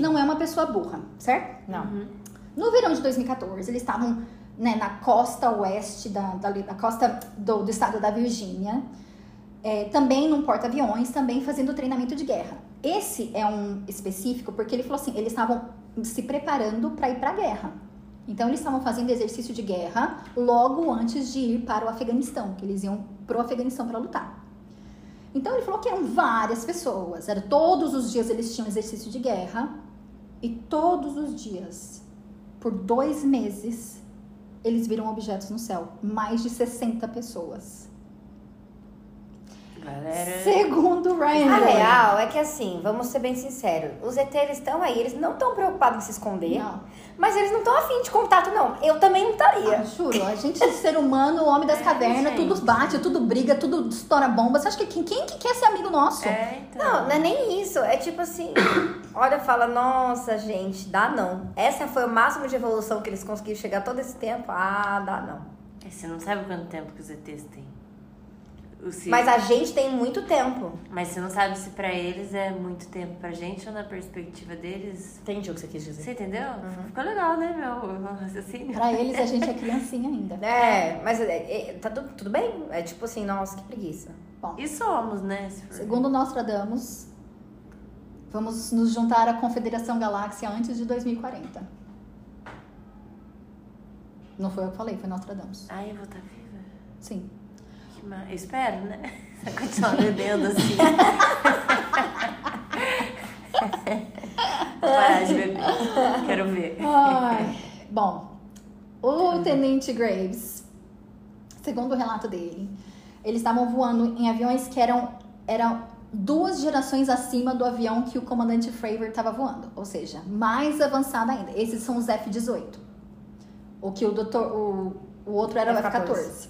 Não é uma pessoa burra, certo? Não. No verão de 2014, eles estavam né, na costa oeste da, da, da costa do, do estado da Virgínia, é, também num porta-aviões, também fazendo treinamento de guerra. Esse é um específico porque ele falou assim, eles estavam se preparando para ir para a guerra. Então eles estavam fazendo exercício de guerra logo antes de ir para o Afeganistão, que eles iam pro Afeganistão para lutar. Então ele falou que eram várias pessoas, era todos os dias eles tinham exercício de guerra e todos os dias, por dois meses, eles viram objetos no céu, mais de 60 pessoas. Galera. Segundo Ryan A real é que assim, vamos ser bem sinceros, os ET eles estão aí, eles não estão preocupados em se esconder, Não. mas eles não estão afim de contato, não. Eu também não estaria. Ah, juro, a gente, ser humano, o homem das É, cavernas, tudo bate, tudo briga, tudo estoura bomba. Você acha que quem, quem que quer ser amigo nosso? É, então. Não, não é nem isso. É tipo assim, olha, fala, nossa, gente, dá não. Essa foi o máximo de evolução que eles conseguiram chegar todo esse tempo. Ah, dá não. É, Você não sabe quanto tempo que os ETs têm. Se- Mas a gente tem muito tempo. Mas você não sabe se pra eles é muito tempo pra gente ou na perspectiva deles. Entendi o que você quis dizer. Você entendeu? Ficou legal, né, meu raciocínio? Pra eles, a gente é criancinha ainda. É, mas é, é, tá tudo, tudo bem? É tipo assim, nossa, que preguiça. Bom, E somos, né? se for- segundo Nostradamus, vamos nos juntar à Confederação Galáxia antes de 2040. Não foi eu que falei, foi Nostradamus. Ai, eu vou estar viva. Sim. Que ma... Eu espero, né? Você continuar bebendo assim. Quero ver. Ai, bom, o Tenente Graves, segundo o relato dele, eles estavam voando em aviões que eram, eram duas gerações acima do avião que o comandante Fravor estava voando, ou seja, mais avançado ainda. Esses são os F-18. O que o, doutor, o, o outro era o F-14.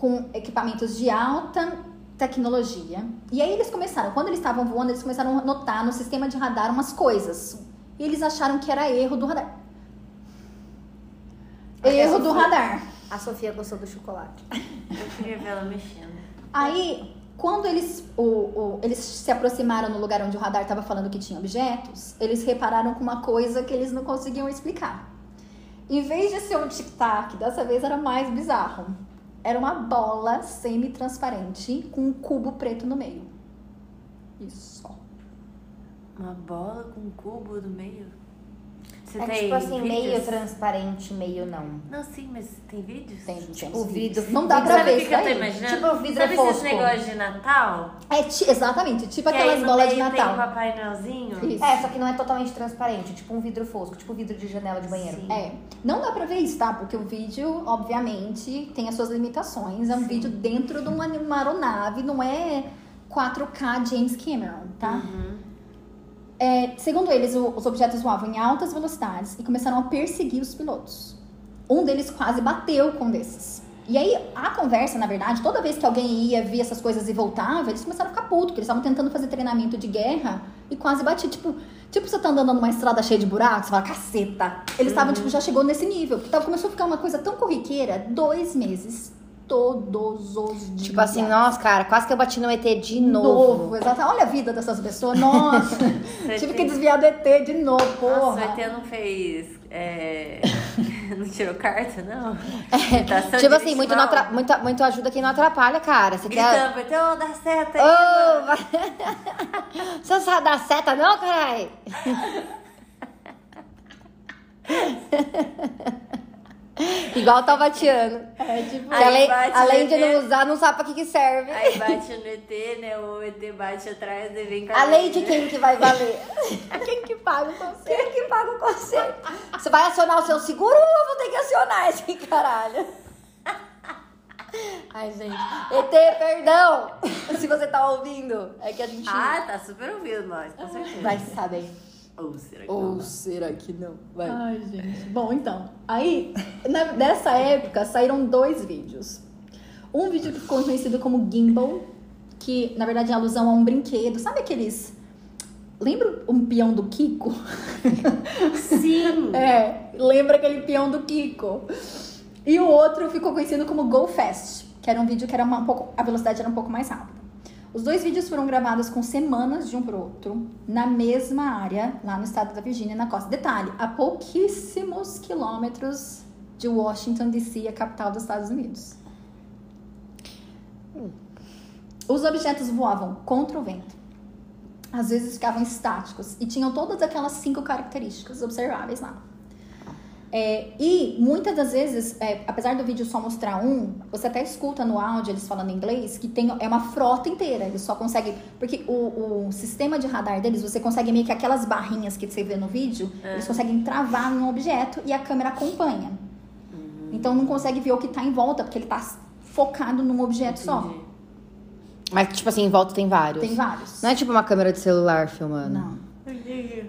F-14. Com equipamentos de alta tecnologia. E aí eles começaram, quando eles estavam voando, eles começaram a notar no sistema de radar umas coisas. E eles acharam que era erro do radar. Erro do radar. A Sofia gostou do chocolate. Eu queria ver ela mexendo. Aí, quando eles, o, o- eles se aproximaram no lugar onde o radar estava falando que tinha objetos, eles repararam com uma coisa que eles não conseguiam explicar. Em vez de ser um tic-tac, dessa vez era mais bizarro. Era uma bola semi-transparente com um cubo preto no meio. Isso. Uma bola com um cubo no meio? Você É tem tipo assim, meio vídeos? transparente, meio não. Não, sim, mas tem vídeos? Tem, Tipo, tem o vidro. Não dá pra ver o que, isso que eu tô daí. imaginando? Tipo vidro Sabe fosco. esses negócios de Natal? É, exatamente, tipo Que aquelas bolas de meio Tem o Natal. Papai Noelzinho? Isso. É, só que não é totalmente transparente, tipo um vidro fosco, tipo vidro de janela de banheiro. Sim. É, não dá pra ver isso, tá? Porque o vídeo, obviamente, tem as suas limitações. É um Sim. vídeo dentro de uma, uma aeronave, não é 4K James Cameron, tá? Uhum. É, segundo eles, o- os objetos voavam em altas velocidades e começaram a perseguir os pilotos. Um deles quase bateu com um desses. E aí, a conversa, na verdade, toda vez que alguém ia, via essas coisas e voltava, eles começaram a ficar putos, porque eles estavam tentando fazer treinamento de guerra e quase batia. Tipo, tipo você tá andando numa estrada cheia de buracos, você fala, caceta. Eles estavam, tipo, já chegou nesse nível. Tava, começou a ficar uma coisa tão corriqueira, dois meses, todos os dias. Tipo assim, nossa, cara, quase que eu bati no ET de novo. exato. Olha a vida dessas pessoas. Nossa, tive que desviar do ET de novo, Nossa, o porra. ET não fez. é, não tirou carta, não? É, tipo assim, muito, não atra- muito, muito ajuda quem não atrapalha, cara. Você quer. Gritando, então dá seta aí. Mano. vai- Você não sabe dar seta, não, caralho? Igual o Tavatiano. É, tipo, além, além de ET. não usar, não sabe pra que, que serve. Aí bate no ET, né? O ET bate atrás e vem com A lei de quem que vai valer? quem que paga o conselho? Quem que paga o conselho? Você vai acionar o seu seguro ou eu vou ter que acionar esse caralho? Ai, gente. ET, perdão! Se você tá ouvindo, é que a gente Ah, tá super ouvindo nós, com certeza. vai saber. Ou será que Ou não? será que não? Vai. Ai, gente. Bom, então. Aí, na- nessa época, saíram dois vídeos. Um vídeo que ficou conhecido como Gimbal, que na verdade é alusão a um brinquedo. Sabe aqueles. Lembra um peão do Kiko? Sim! É, lembra aquele peão do Kiko. E o outro ficou conhecido como Go Fast, que era um vídeo que era uma- um pouco, a velocidade era um pouco mais rápida. Os dois vídeos foram gravados com semanas de um pro outro, na mesma área, lá no estado da Virgínia, na costa. Detalhe, a pouquíssimos quilômetros de Washington, D.C., a capital dos Estados Unidos. Os objetos voavam contra o vento. Às vezes ficavam estáticos e tinham todas aquelas cinco características observáveis lá. É, e muitas das vezes, é, apesar do vídeo só mostrar um, você até escuta no áudio eles falando inglês que tem, é uma frota inteira. Eles só conseguem. Porque o, o sistema de radar deles, você consegue meio que aquelas barrinhas que você vê no vídeo, eles conseguem travar em um objeto e a câmera acompanha. Então não consegue ver o que tá em volta, porque ele tá focado num objeto só. Entendi. Mas, tipo assim, em volta tem vários. Tem vários. Não é tipo uma câmera de celular filmando. Não.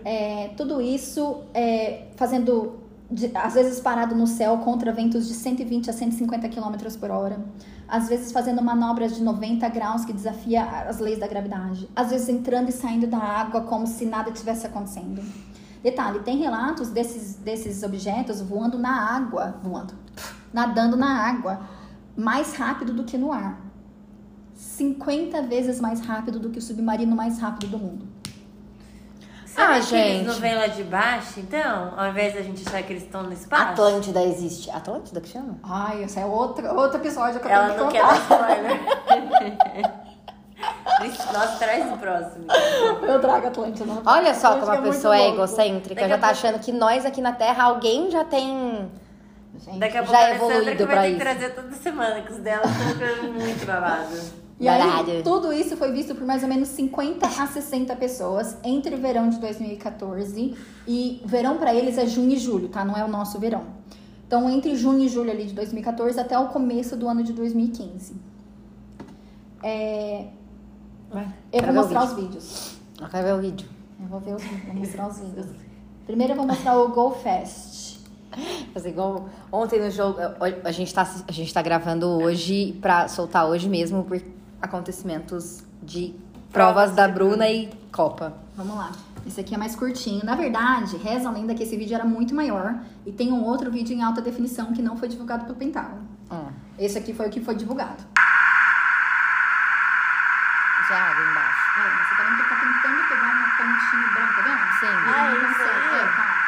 É, tudo isso é, fazendo, de- às vezes parado no céu contra ventos de 120 a 150 km por hora. Às vezes fazendo manobras de 90 graus que desafia as leis da gravidade. Às vezes entrando e saindo da água como se nada tivesse acontecendo. Detalhe, tem relatos desses, desses objetos voando na água, voando, nadando na água, mais rápido do que no ar. 50 vezes mais rápido do que o submarino mais rápido do mundo. Será Ah, que gente. eles não vêm lá de baixo, então? Ao invés da gente achar que eles estão no espaço? Atlântida existe. Atlântida que chama? Ai, esse é outro, outro episódio que eu Ela tenho que não quer contar. dar spoiler. Nossa, traz o próximo. Eu trago Atlântida. Olha só Gente, como a é pessoa é louco. egocêntrica. Daqui Já tá pouco- achando que nós aqui na Terra, alguém já tem. Gente, Daqui a pouco Já a é Alessandra evoluído que vai pra ter que isso. trazer toda semana, que os dela estão ficando muito babado. E aí, tudo isso foi visto por mais ou menos 50 a 60 pessoas entre o verão de 2014 e verão pra eles é junho e julho, tá? Não é o nosso verão. Então, entre junho e julho ali de 2014 até o começo do ano de 2015. É, Vai. eu vou mostrar os vídeo. vídeos. Eu quero ver o vídeo. Eu vou ver os vídeos, vou mostrar os vídeos. Primeiro eu vou mostrar o Go Fest. Fazer igual ontem no jogo. A gente tá, a gente tá gravando hoje pra soltar hoje mesmo por acontecimentos de provas Provas da Bruna e Copa. Vamos lá. Esse aqui é mais curtinho. Na verdade, reza a lenda que esse vídeo era muito maior e tem um outro vídeo em alta definição que não foi divulgado pelo Pentágono. Hum. Esse aqui foi o que foi divulgado. Já água embaixo. É, mas você tá vendo que ele tá tentando pegar uma pontinha branca, tá vendo? Sim. Ah, não isso consegue. aí? É, calma.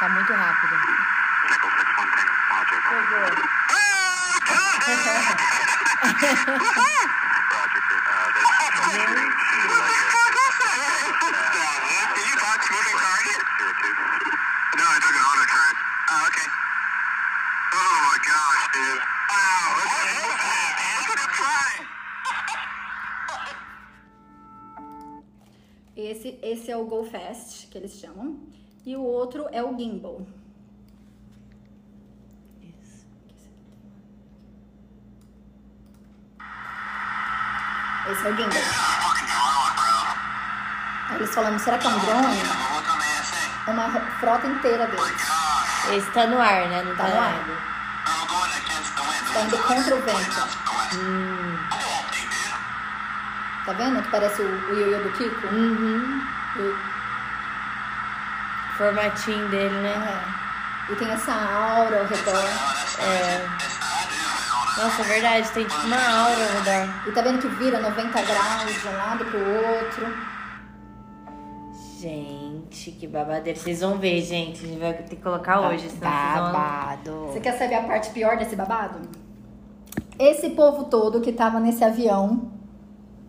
Tá muito rápido. Pegou. Esse, esse é o Go Fast, que eles chamam. E o outro é o Gimbal. Esse é o. Aí eles falando, será que é um drone? Uma frota inteira deles. Esse tá no ar, né? Não tá, Tá no ar. Tá indo contra o vento. Hum. Dude. Tá vendo que parece o, o ioiô do Kiko? Uhum. E, Formatinho dele, né? é. e tem essa aura ao redor. É. Nossa, é verdade, tem tipo uma aura ao redor. E tá vendo que vira 90 graus de um lado pro outro. Gente, que babadeira. Vocês vão ver, gente. A gente vai ter que colocar hoje, senão vocês vão... Babado. Você quer saber a parte pior desse babado? Esse povo todo que tava nesse avião,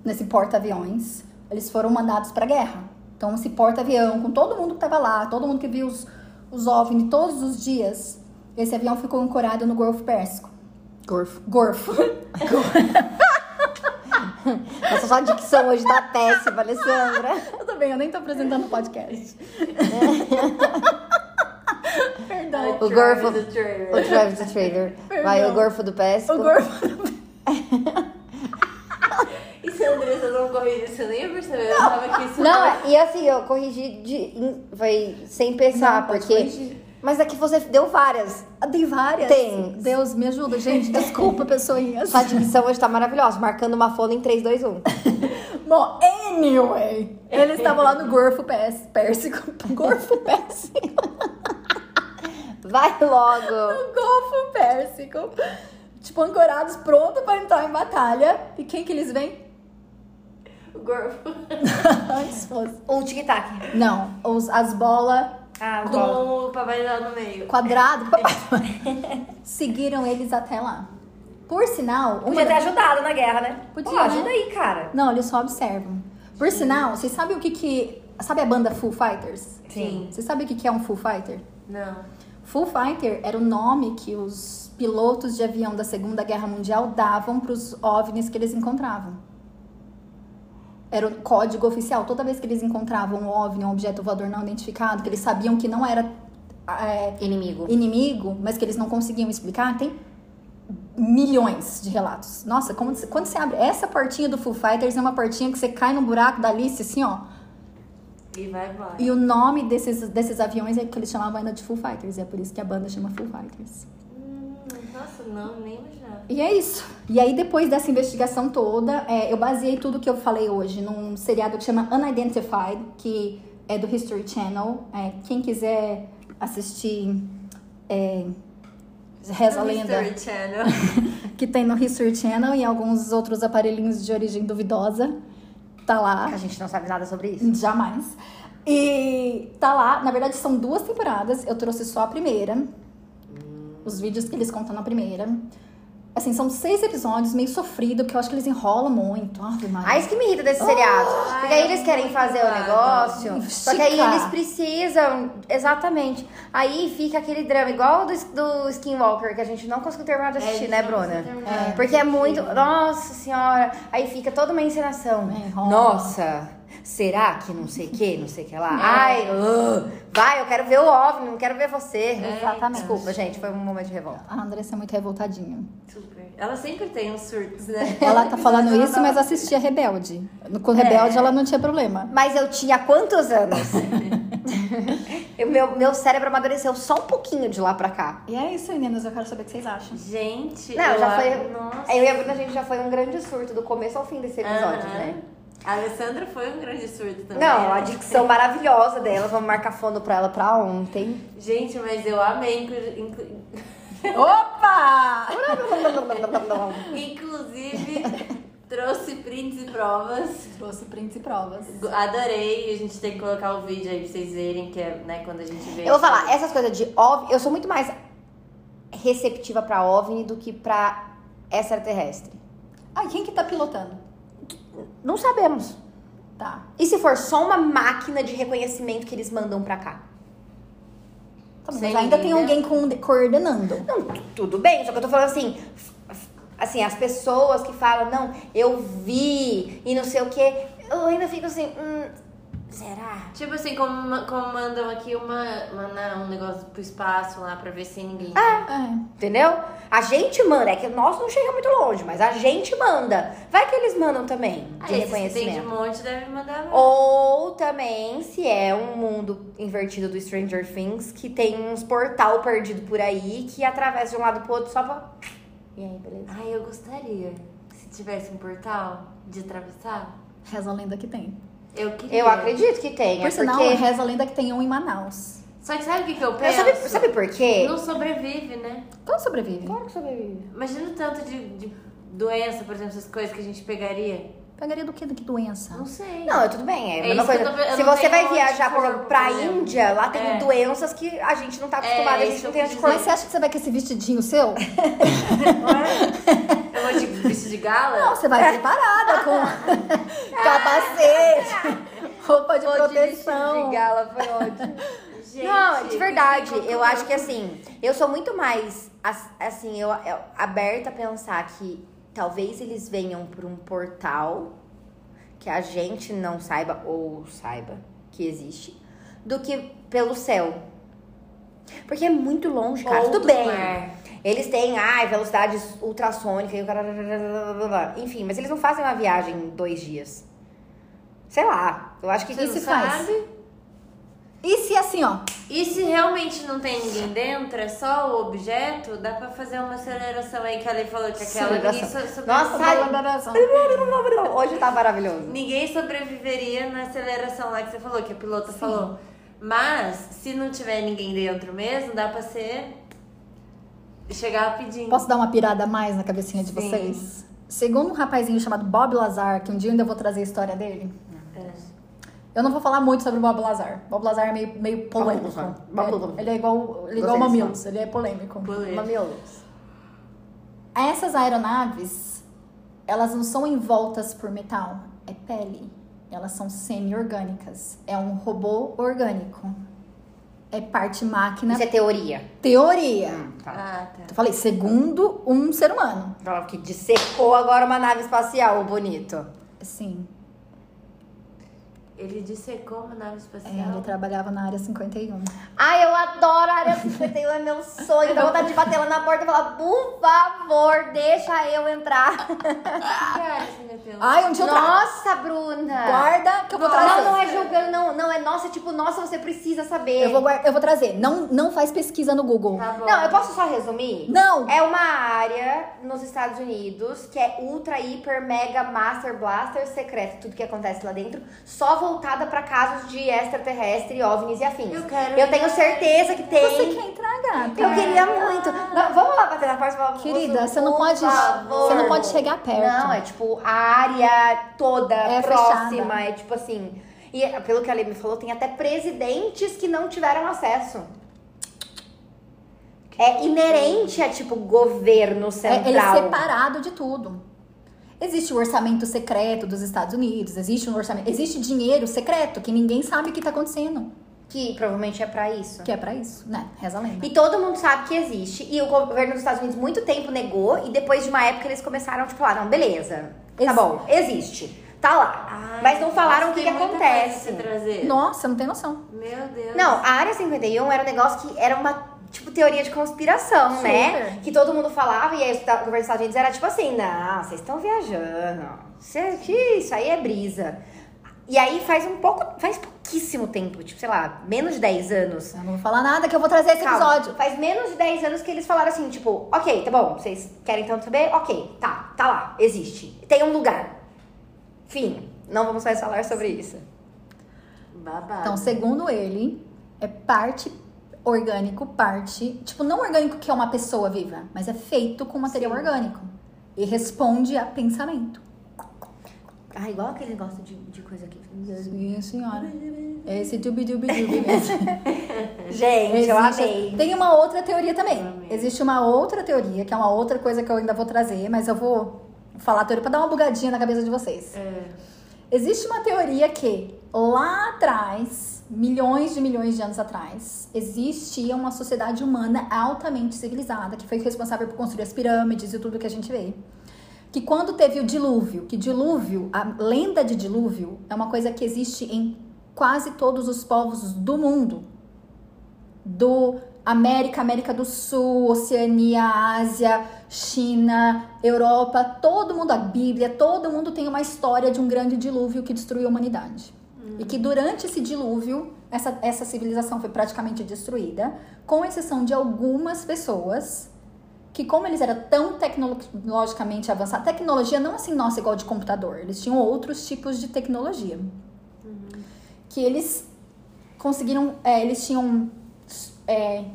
nesse porta-aviões, eles foram mandados pra guerra. Então, esse porta-avião, com todo mundo que tava lá, todo mundo que viu os, os OVNI todos os dias, esse avião ficou ancorado no Golfo Pérsico. Gorfo. Golfo. Nossa, só a dicção hoje tá péssima, Alessandra. Tudo bem, eu nem tô apresentando o podcast. Perdão. O Gorfo. Travis the Trailer. O Travis the Trailer. Vai o Gorfo do Pésco. O Golfo. E se a Andressa não corrigir, você nem ia perceber. Eu tava aqui super... Não, é- e assim, eu corrigi de, foi sem pensar, Não, porque. corrigir. Mas aqui você deu várias. Tem várias. Tem. Deus me ajuda, gente. Desculpa, pessoinhas. Sua dicção hoje tá maravilhosa, marcando uma folha em 3, 2, 1. Bom, anyway, eles estavam lá no Golfo Pés- Pérsico. Golfo Pérsico. Vai logo. No Golfo Pérsico. Tipo, ancorados, prontos pra entrar em batalha. E quem que eles vêm? O Gorfo. Antes fosse. O tic-tac. Não, os, as bolas Ah, o Com o papai lá no meio. quadrado seguiram eles até lá. Por sinal, Podia ter da- ajudado na guerra, né? Podia, Pô, ajuda né? aí, cara. Não, eles só observam. Por sinal, vocês sabem o que que... Sabe a banda Foo Fighters? Sim. Você sabe o que que é um Foo Fighter? Não. Foo Fighter era o nome que os pilotos de avião da Segunda Guerra Mundial davam para os OVNIs que eles encontravam. Era o código oficial. Toda vez que eles encontravam um OVNI, um objeto voador não identificado, que eles sabiam que não era é, Inimigo. inimigo, mas que eles não conseguiam explicar, tem milhões de relatos. Nossa, como, quando você abre essa portinha do Foo Fighters, é uma portinha que você cai no buraco da Alice, assim, ó. E vai embora. E o nome desses, desses aviões é que eles chamavam ainda de Foo Fighters. É por isso que a banda chama Foo Fighters. Não, nem imaginava. E é isso. E aí, depois dessa investigação toda, é, eu baseei tudo que eu falei hoje num seriado que chama Unidentified, que é do History Channel. É, quem quiser assistir, é, reza a lenda, History Channel. que tem no History Channel e alguns outros aparelhinhos de origem duvidosa, tá lá. A gente não sabe nada sobre isso. Jamais. E tá lá, na verdade são duas temporadas, eu trouxe só a primeira. Os vídeos que eles contam na primeira. Assim, são seis episódios, meio sofrido, porque eu acho que eles enrolam muito. Ave Maria. Ah, isso que me irrita desses seriados. Porque aí eles querem fazer o negócio, só que aí eles precisam. Exatamente. Aí fica aquele drama, igual do, do Skinwalker, que a gente não conseguiu terminar de assistir, né, Bruna? É. Porque é muito. Nossa senhora. Aí fica toda uma encenação. É. Nossa. Será que não sei o que, não sei o que lá? Ai, uh, vai, eu quero ver o OVNI, não quero ver você. Exatamente. Desculpa, gente, foi um momento de revolta. A Andressa é muito revoltadinha. Super. Ela sempre tem uns surtos, né? Ela tá falando isso, mas assistia Rebelde. Com Rebelde ela não tinha problema. Mas eu tinha quantos anos? O meu, meu cérebro amadureceu só um pouquinho de lá pra cá. E é isso, meninas. Eu quero saber o que vocês acham. Gente, Não, eu já acho- foi. Nossa. Eu e a Bruna, a gente já foi um grande surto do começo ao fim desse episódio, Aham. né? A Alessandra foi um grande surto também. Não, a né? dicção maravilhosa dela. Vamos marcar fono pra ela pra ontem. Gente, mas eu amei. inclu- inclu- Opa! Inclusive, trouxe prints e provas. Trouxe prints e provas. Adorei. A gente tem que colocar o vídeo aí pra vocês verem, que é né, quando a gente vê. Eu vou falar, essas coisas de OVNI, eu sou muito mais receptiva pra OVNI do que pra extraterrestre. Ah, quem que tá pilotando? Não sabemos. Tá. E se for só uma máquina de reconhecimento que eles mandam pra cá? Tá Sem mas ainda tem alguém com- coordenando. Não, tu- tudo bem, só que eu tô falando assim, assim, as pessoas que falam, não, eu vi e não sei o que, eu ainda fico assim, hum, será? Tipo assim, como, como mandam aqui uma, uma- um negócio pro espaço lá pra ver se ninguém. É. Entendeu? A gente manda, é que o nosso não chega muito longe, mas a gente manda. Vai que eles mandam também, de Aí, esses que tem de reconhecimento. monte devem mandar lá. Ou também, se é um mundo invertido do Stranger Things, que tem uns portal perdido por aí, que atravessa de um lado pro outro só pra... E aí, beleza? Ai, eu gostaria. Se tivesse um portal de atravessar, Reza a lenda que tem. Eu queria. Eu acredito que tenha, Por sinal, porque... reza a lenda que tem um em Manaus. Só que sabe o que, que eu penso? sabe, sabe por quê? Não sobrevive, né? Então sobrevive. Claro que sobrevive. Imagina o tanto de, de doença, por exemplo, essas coisas que a gente pegaria. Pegaria do que? Do que doença? Não sei. Não, é tudo bem, é a É coisa. eu tô- eu Se você vai viajar, por anticorpo, exemplo, pra exemplo. Índia, lá tem É. doenças que a gente não tá acostumado, a É, gente isso não eu tem anticorpo. Mas você acha que você vai com esse vestidinho seu? Eu vou de vestido de gala? Não, você vai preparada com capacete, roupa de proteção. de gala foi ótimo. Gente, Não, de verdade, eu acho que assim, eu sou muito mais as- assim, eu, eu- aberta a pensar que talvez eles venham por um portal que a gente não saiba ou saiba que existe, do que pelo céu. Porque é muito longe, cara. Ou Tudo do bem. mar. Eles têm, ai, velocidades ultrassônicas e o cara. Enfim, mas eles não fazem uma viagem em dois dias. Sei lá. Eu acho que Você se faz? sabe? E se assim, ó, E se realmente não tem ninguém dentro, é só o objeto, dá pra fazer uma aceleração aí que a Lei falou que aquela ninguém, Aceleração. so- sobre- Nossa, Sai- Hoje tá maravilhoso. ninguém sobreviveria na aceleração lá que você falou, que a pilota falou. Mas, se não tiver ninguém dentro mesmo, dá pra ser. chegar rapidinho. Posso dar uma pirada a mais na cabecinha de Sim. vocês? Segundo um rapazinho chamado Bob Lazar, que um dia eu ainda vou trazer a história dele. Eu não vou falar muito sobre o Bob Lazar. Bob Lazar é meio, meio polêmico. Bob Lazar. É- Ele é igual, ele é igual Mamilos, ele é polêmico. Polêmico. Mamilos. Essas aeronaves, elas não são envoltas por metal, é pele. Elas são semi-orgânicas. É um robô orgânico. É parte máquina. Isso é teoria. Teoria. Tá. Ah, tá. Eu falei, segundo um ser humano. Fala que dissecou agora uma nave espacial, o bonito. Sim. Ele dissecou é uma nave é, espacial. É, ele trabalhava na área 51. Ai, eu adoro a área 51, é meu sonho. Dá vontade de bater lá na porta e falar, por favor, deixa eu entrar. O que é a área 51? Ai, um dia eu trago. Nossa, Bruna! Guarda que eu vou trazer. Não, não é julgando, não, não. É nossa, tipo, nossa, você precisa saber. Eu vou, eu vou trazer. Não, não faz pesquisa no Google. Tá não, eu posso só resumir? Não! É uma área nos Estados Unidos que é ultra, hiper, mega, master, blaster, secreto, tudo que acontece lá dentro, só voltada pra casos de extraterrestre, ovnis e afins. Eu quero. Eu tenho certeza que tem. Você quer entrar, gata? Eu queria muito. Não, vamos lá bater na porta. Querida, você não pode. Favor. Você não pode chegar perto. Não, é tipo, a área toda É próxima. fechada. É tipo assim. E pelo que a Lê me falou, tem até presidentes que não tiveram acesso. É inerente a, tipo, governo É, central. ele é separado de tudo. Existe o orçamento secreto dos Estados Unidos, existe um orçamento, existe dinheiro secreto que ninguém sabe o que tá acontecendo, Que provavelmente é pra isso. que é pra isso, né? Reza a lenda. E todo mundo sabe que existe. E o governo dos Estados Unidos muito tempo negou. E depois de uma época eles começaram, tipo, falar, não, beleza. Tá bom, existe. Tá lá. Ai, Mas não falaram o que, que acontece. Nossa, não tem noção. Meu Deus. Não, a Área 51 era um negócio que era uma, tipo, teoria de conspiração, né? Super. Que todo mundo falava e aí o esta- o governo dos Estados Unidos era tipo assim, não, vocês estão viajando. Isso, é- que isso aí é brisa. E aí faz um pouco, faz pouquíssimo tempo, tipo, sei lá, menos de 10 anos. Eu não vou falar nada que eu vou trazer esse Calma, episódio. Faz menos de 10 anos que eles falaram assim, tipo, ok, tá bom, vocês querem tanto saber? Ok, tá, tá lá, existe. Tem um lugar. Fim. Não vamos mais falar sobre isso. Babado. Então, segundo ele, é parte orgânico, parte. Tipo, não orgânico que é uma pessoa viva, mas é feito com material orgânico. E responde a pensamento. Ah, igual aquele negócio de, de coisa aqui. Sim, senhora. Esse dubi dubi dubi mesmo. Gente, eu Existe- amei. Tem uma outra teoria também. Eu. Existe uma outra teoria, que é uma outra coisa que eu ainda vou trazer, mas eu vou falar a teoria pra dar uma bugadinha na cabeça de vocês. É. Existe uma teoria que lá atrás, milhões de milhões de anos atrás, existia uma sociedade humana altamente civilizada que foi responsável por construir as pirâmides e tudo que a gente vê. Que quando teve o dilúvio, que dilúvio, a lenda de dilúvio é uma coisa que existe em quase todos os povos do mundo. Do América, América do Sul, Oceania, Ásia, China, Europa, todo mundo, a Bíblia, todo mundo tem uma história de um grande dilúvio que destruiu a humanidade. E que durante esse dilúvio, essa, essa civilização foi praticamente destruída, com exceção de algumas pessoas que como eles eram tão tecnologicamente avançados, tecnologia não assim, nossa, igual de computador, eles tinham outros tipos de tecnologia. Que eles conseguiram, é, eles tinham é,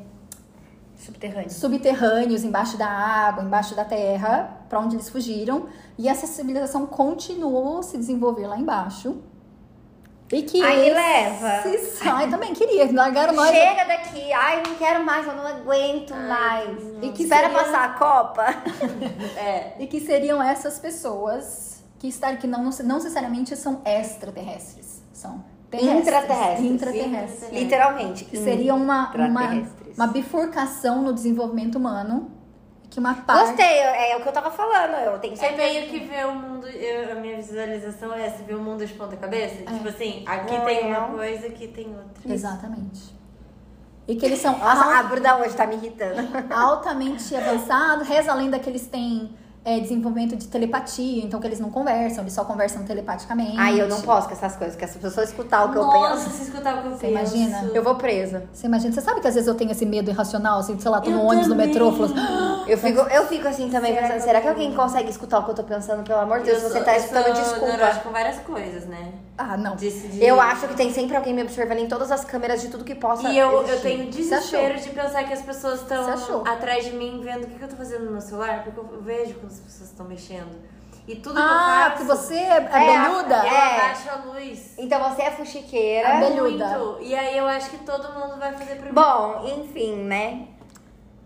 Subterrâneo. subterrâneos embaixo da água, embaixo da terra, para onde eles fugiram, e essa civilização continuou a se desenvolver lá embaixo. E que Aí leva. Ai, também queria, largaram nós. Chega daqui. Ai, não quero mais, eu não aguento mais. E que Espera passar a Copa. É. E que seriam essas pessoas que, estar, que não, não necessariamente são extraterrestres, são terrestres. Intraterrestres. Intraterrestres. Literalmente. Que seria uma, uma, uma bifurcação no desenvolvimento humano. Que uma parte. Gostei, é o que eu tava falando. Eu tenho É certeza. meio que ver o mundo. eu- a minha visualização é essa, ver o mundo de ponta cabeça. Tipo assim, aqui Não, tem não. uma coisa, aqui tem outra. Exatamente. E que eles são Nossa, al- a Bruna hoje tá me irritando. altamente avançados. Reza a lenda que eles têm é, desenvolvimento de telepatia, então que eles não conversam, eles só conversam telepaticamente. Ai, eu não posso com essas coisas, porque as pessoas escutar o que Nossa, eu penso. se escutar o que eu Você penso. imagina? Eu vou presa. Você imagina, você sabe que às vezes eu tenho esse medo irracional, assim, sei lá, tô no Eu ônibus, no também. metrô, falo assim, Eu fico, eu fico assim também Será pensando, que será eu que alguém consegue escutar o que eu tô pensando? Pelo amor de Deus, Eu você sou- tá eu escutando sou desculpa. com várias coisas, né? Ah, não. De- Eu acho que tem sempre alguém me observando em todas as câmeras de tudo que possa E eu, eu tenho desespero achou? de pensar que as pessoas estão Você atrás de mim vendo o que, que eu tô fazendo no meu celular, porque eu vejo quando as pessoas estão mexendo. E tudo Ah, que que eu faço. você é, é É, beluda? Eu É. abaixo a luz. Então você é fuxiqueira. A Abelhuda. Muito. E aí eu acho que todo mundo vai fazer pra mim. Bom, enfim, né?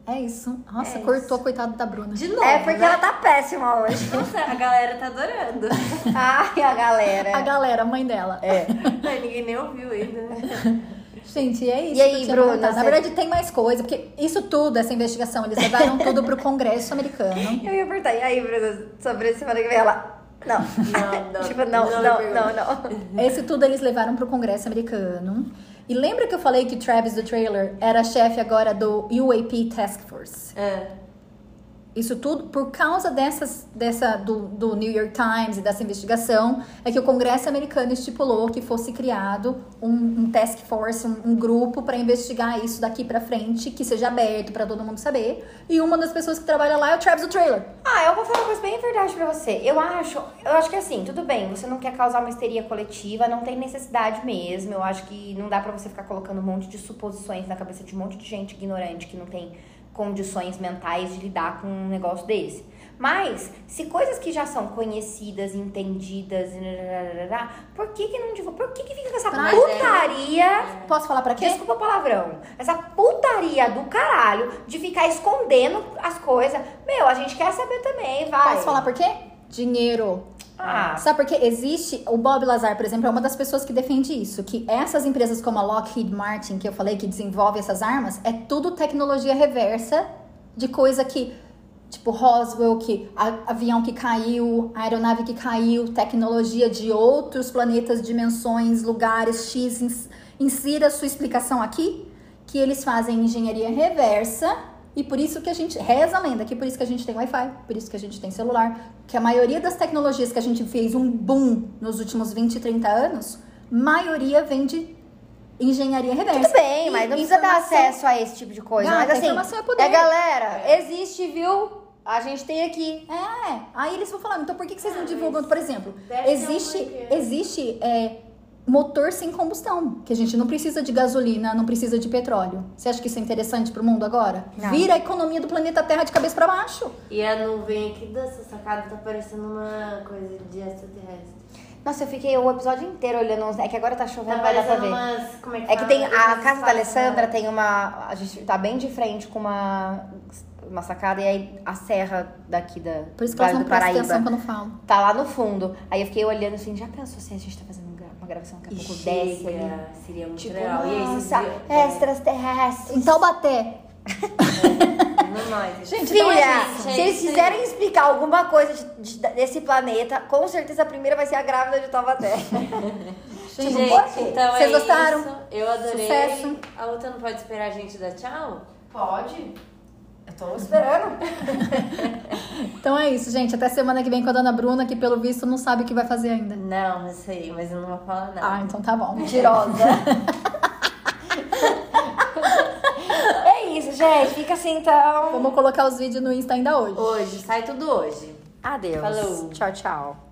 É isso. Nossa, É cortou, coitado da Bruna. De novo. é porque né? ela tá péssima hoje. Nossa, a galera tá adorando. Ai, a galera. A galera, a mãe dela. É. Ai, ninguém nem ouviu ainda. Gente, é isso. E aí, Bruna. Na verdade, tem mais coisa, porque isso tudo, essa investigação, eles levaram tudo pro Congresso americano. Eu ia perguntar, e aí, Bruna, sobre esse semana que vem ela. Não. Não, não. tipo, não, Não não, não, pergunte. não. Esse tudo eles levaram pro Congresso americano. E lembra que eu falei que Travis do trailer era chefe agora do UAP Task Force? É. Isso tudo por causa dessas, dessa, do, do New York Times e dessa investigação, é que o Congresso americano estipulou que fosse criado um, um task force, um, um grupo para investigar isso daqui para frente, que seja aberto para todo mundo saber. E uma das pessoas que trabalha lá é o Travis do trailer. Ah, eu vou falar uma coisa bem verdade pra você. Eu acho, eu acho que assim, tudo bem, você não quer causar uma histeria coletiva, não tem necessidade mesmo. Eu acho que não dá pra você ficar colocando um monte de suposições na cabeça de um monte de gente ignorante que não tem condições mentais de lidar com um negócio desse. Mas, se coisas que já são conhecidas, entendidas, por que que não divulga? Por que que fica com essa putaria? Posso falar pra quê? Desculpa o palavrão. Essa putaria do caralho de ficar escondendo as coisas. Meu, a gente quer saber também, vai. Posso falar por quê? Dinheiro. Ah, Sabe por quê? Existe. O Bob Lazar, por exemplo, é uma das pessoas que defende isso. Que essas empresas como a Lockheed Martin, que eu falei, que desenvolve essas armas, é tudo tecnologia reversa de coisa que. Tipo, Roswell, que a- avião que caiu, aeronave que caiu, tecnologia de outros planetas, dimensões, lugares, X. ins- Insira sua explicação aqui, que eles fazem engenharia reversa e por isso que a gente reza a lenda, que por isso que a gente tem Wi-Fi, por isso que a gente tem celular, que a maioria das tecnologias que a gente fez um boom nos últimos 20, 30 anos, maioria vem de engenharia reversa. tudo bem, mas E não precisa dar acesso a esse tipo de coisa. Gata, mas assim, informação é poder. é galera, existe, viu? A gente tem aqui. É, aí eles vão falar, então por que, que vocês não divulgam, por exemplo, existe, existe é, motor sem combustão, que a gente não precisa de gasolina, não precisa de petróleo. Você acha que isso é interessante pro mundo agora? Não. Vira a economia do planeta Terra de cabeça pra baixo. E a nuvem aqui dessa sacada tá parecendo uma coisa de extraterrestre. Nossa, eu fiquei o episódio inteiro olhando. É que agora tá chovendo, Tá vai dar pra ver. umas. Como é que É que tem a casa da Alessandra tem uma. A gente tá bem de frente com uma, uma sacada e aí a serra daqui da Por isso que Vale elas não do Paraíba atenção quando eu falo. tá lá no fundo. Aí eu fiquei olhando assim, já pensou se a gente tá fazendo uma gravação daqui a pouco desce ali? chega, seria muito Tipo, legal. E aí, nossa, extraterrestres. Em Taubaté. Não nós. Gente, Filha, então é gente, se é eles quiserem explicar alguma coisa de- de- desse planeta, com certeza a primeira vai ser a grávida de Taubaté. Gente, Gente, por quê? então Vocês é gostaram? isso. Eu adorei. Sucesso. A outra não pode esperar a gente dar tchau? Pode? Eu tô esperando. Então é isso, gente. Até semana que vem com a dona Bruna, que pelo visto não sabe o que vai fazer ainda. Não, eu sei, mas eu não vou falar nada. Ah, então tá bom. Mentirosa. é isso, gente. Fica assim então. Vamos colocar os vídeos no Insta ainda hoje. Hoje, sai tudo hoje. Adeus. Falou. Tchau, tchau.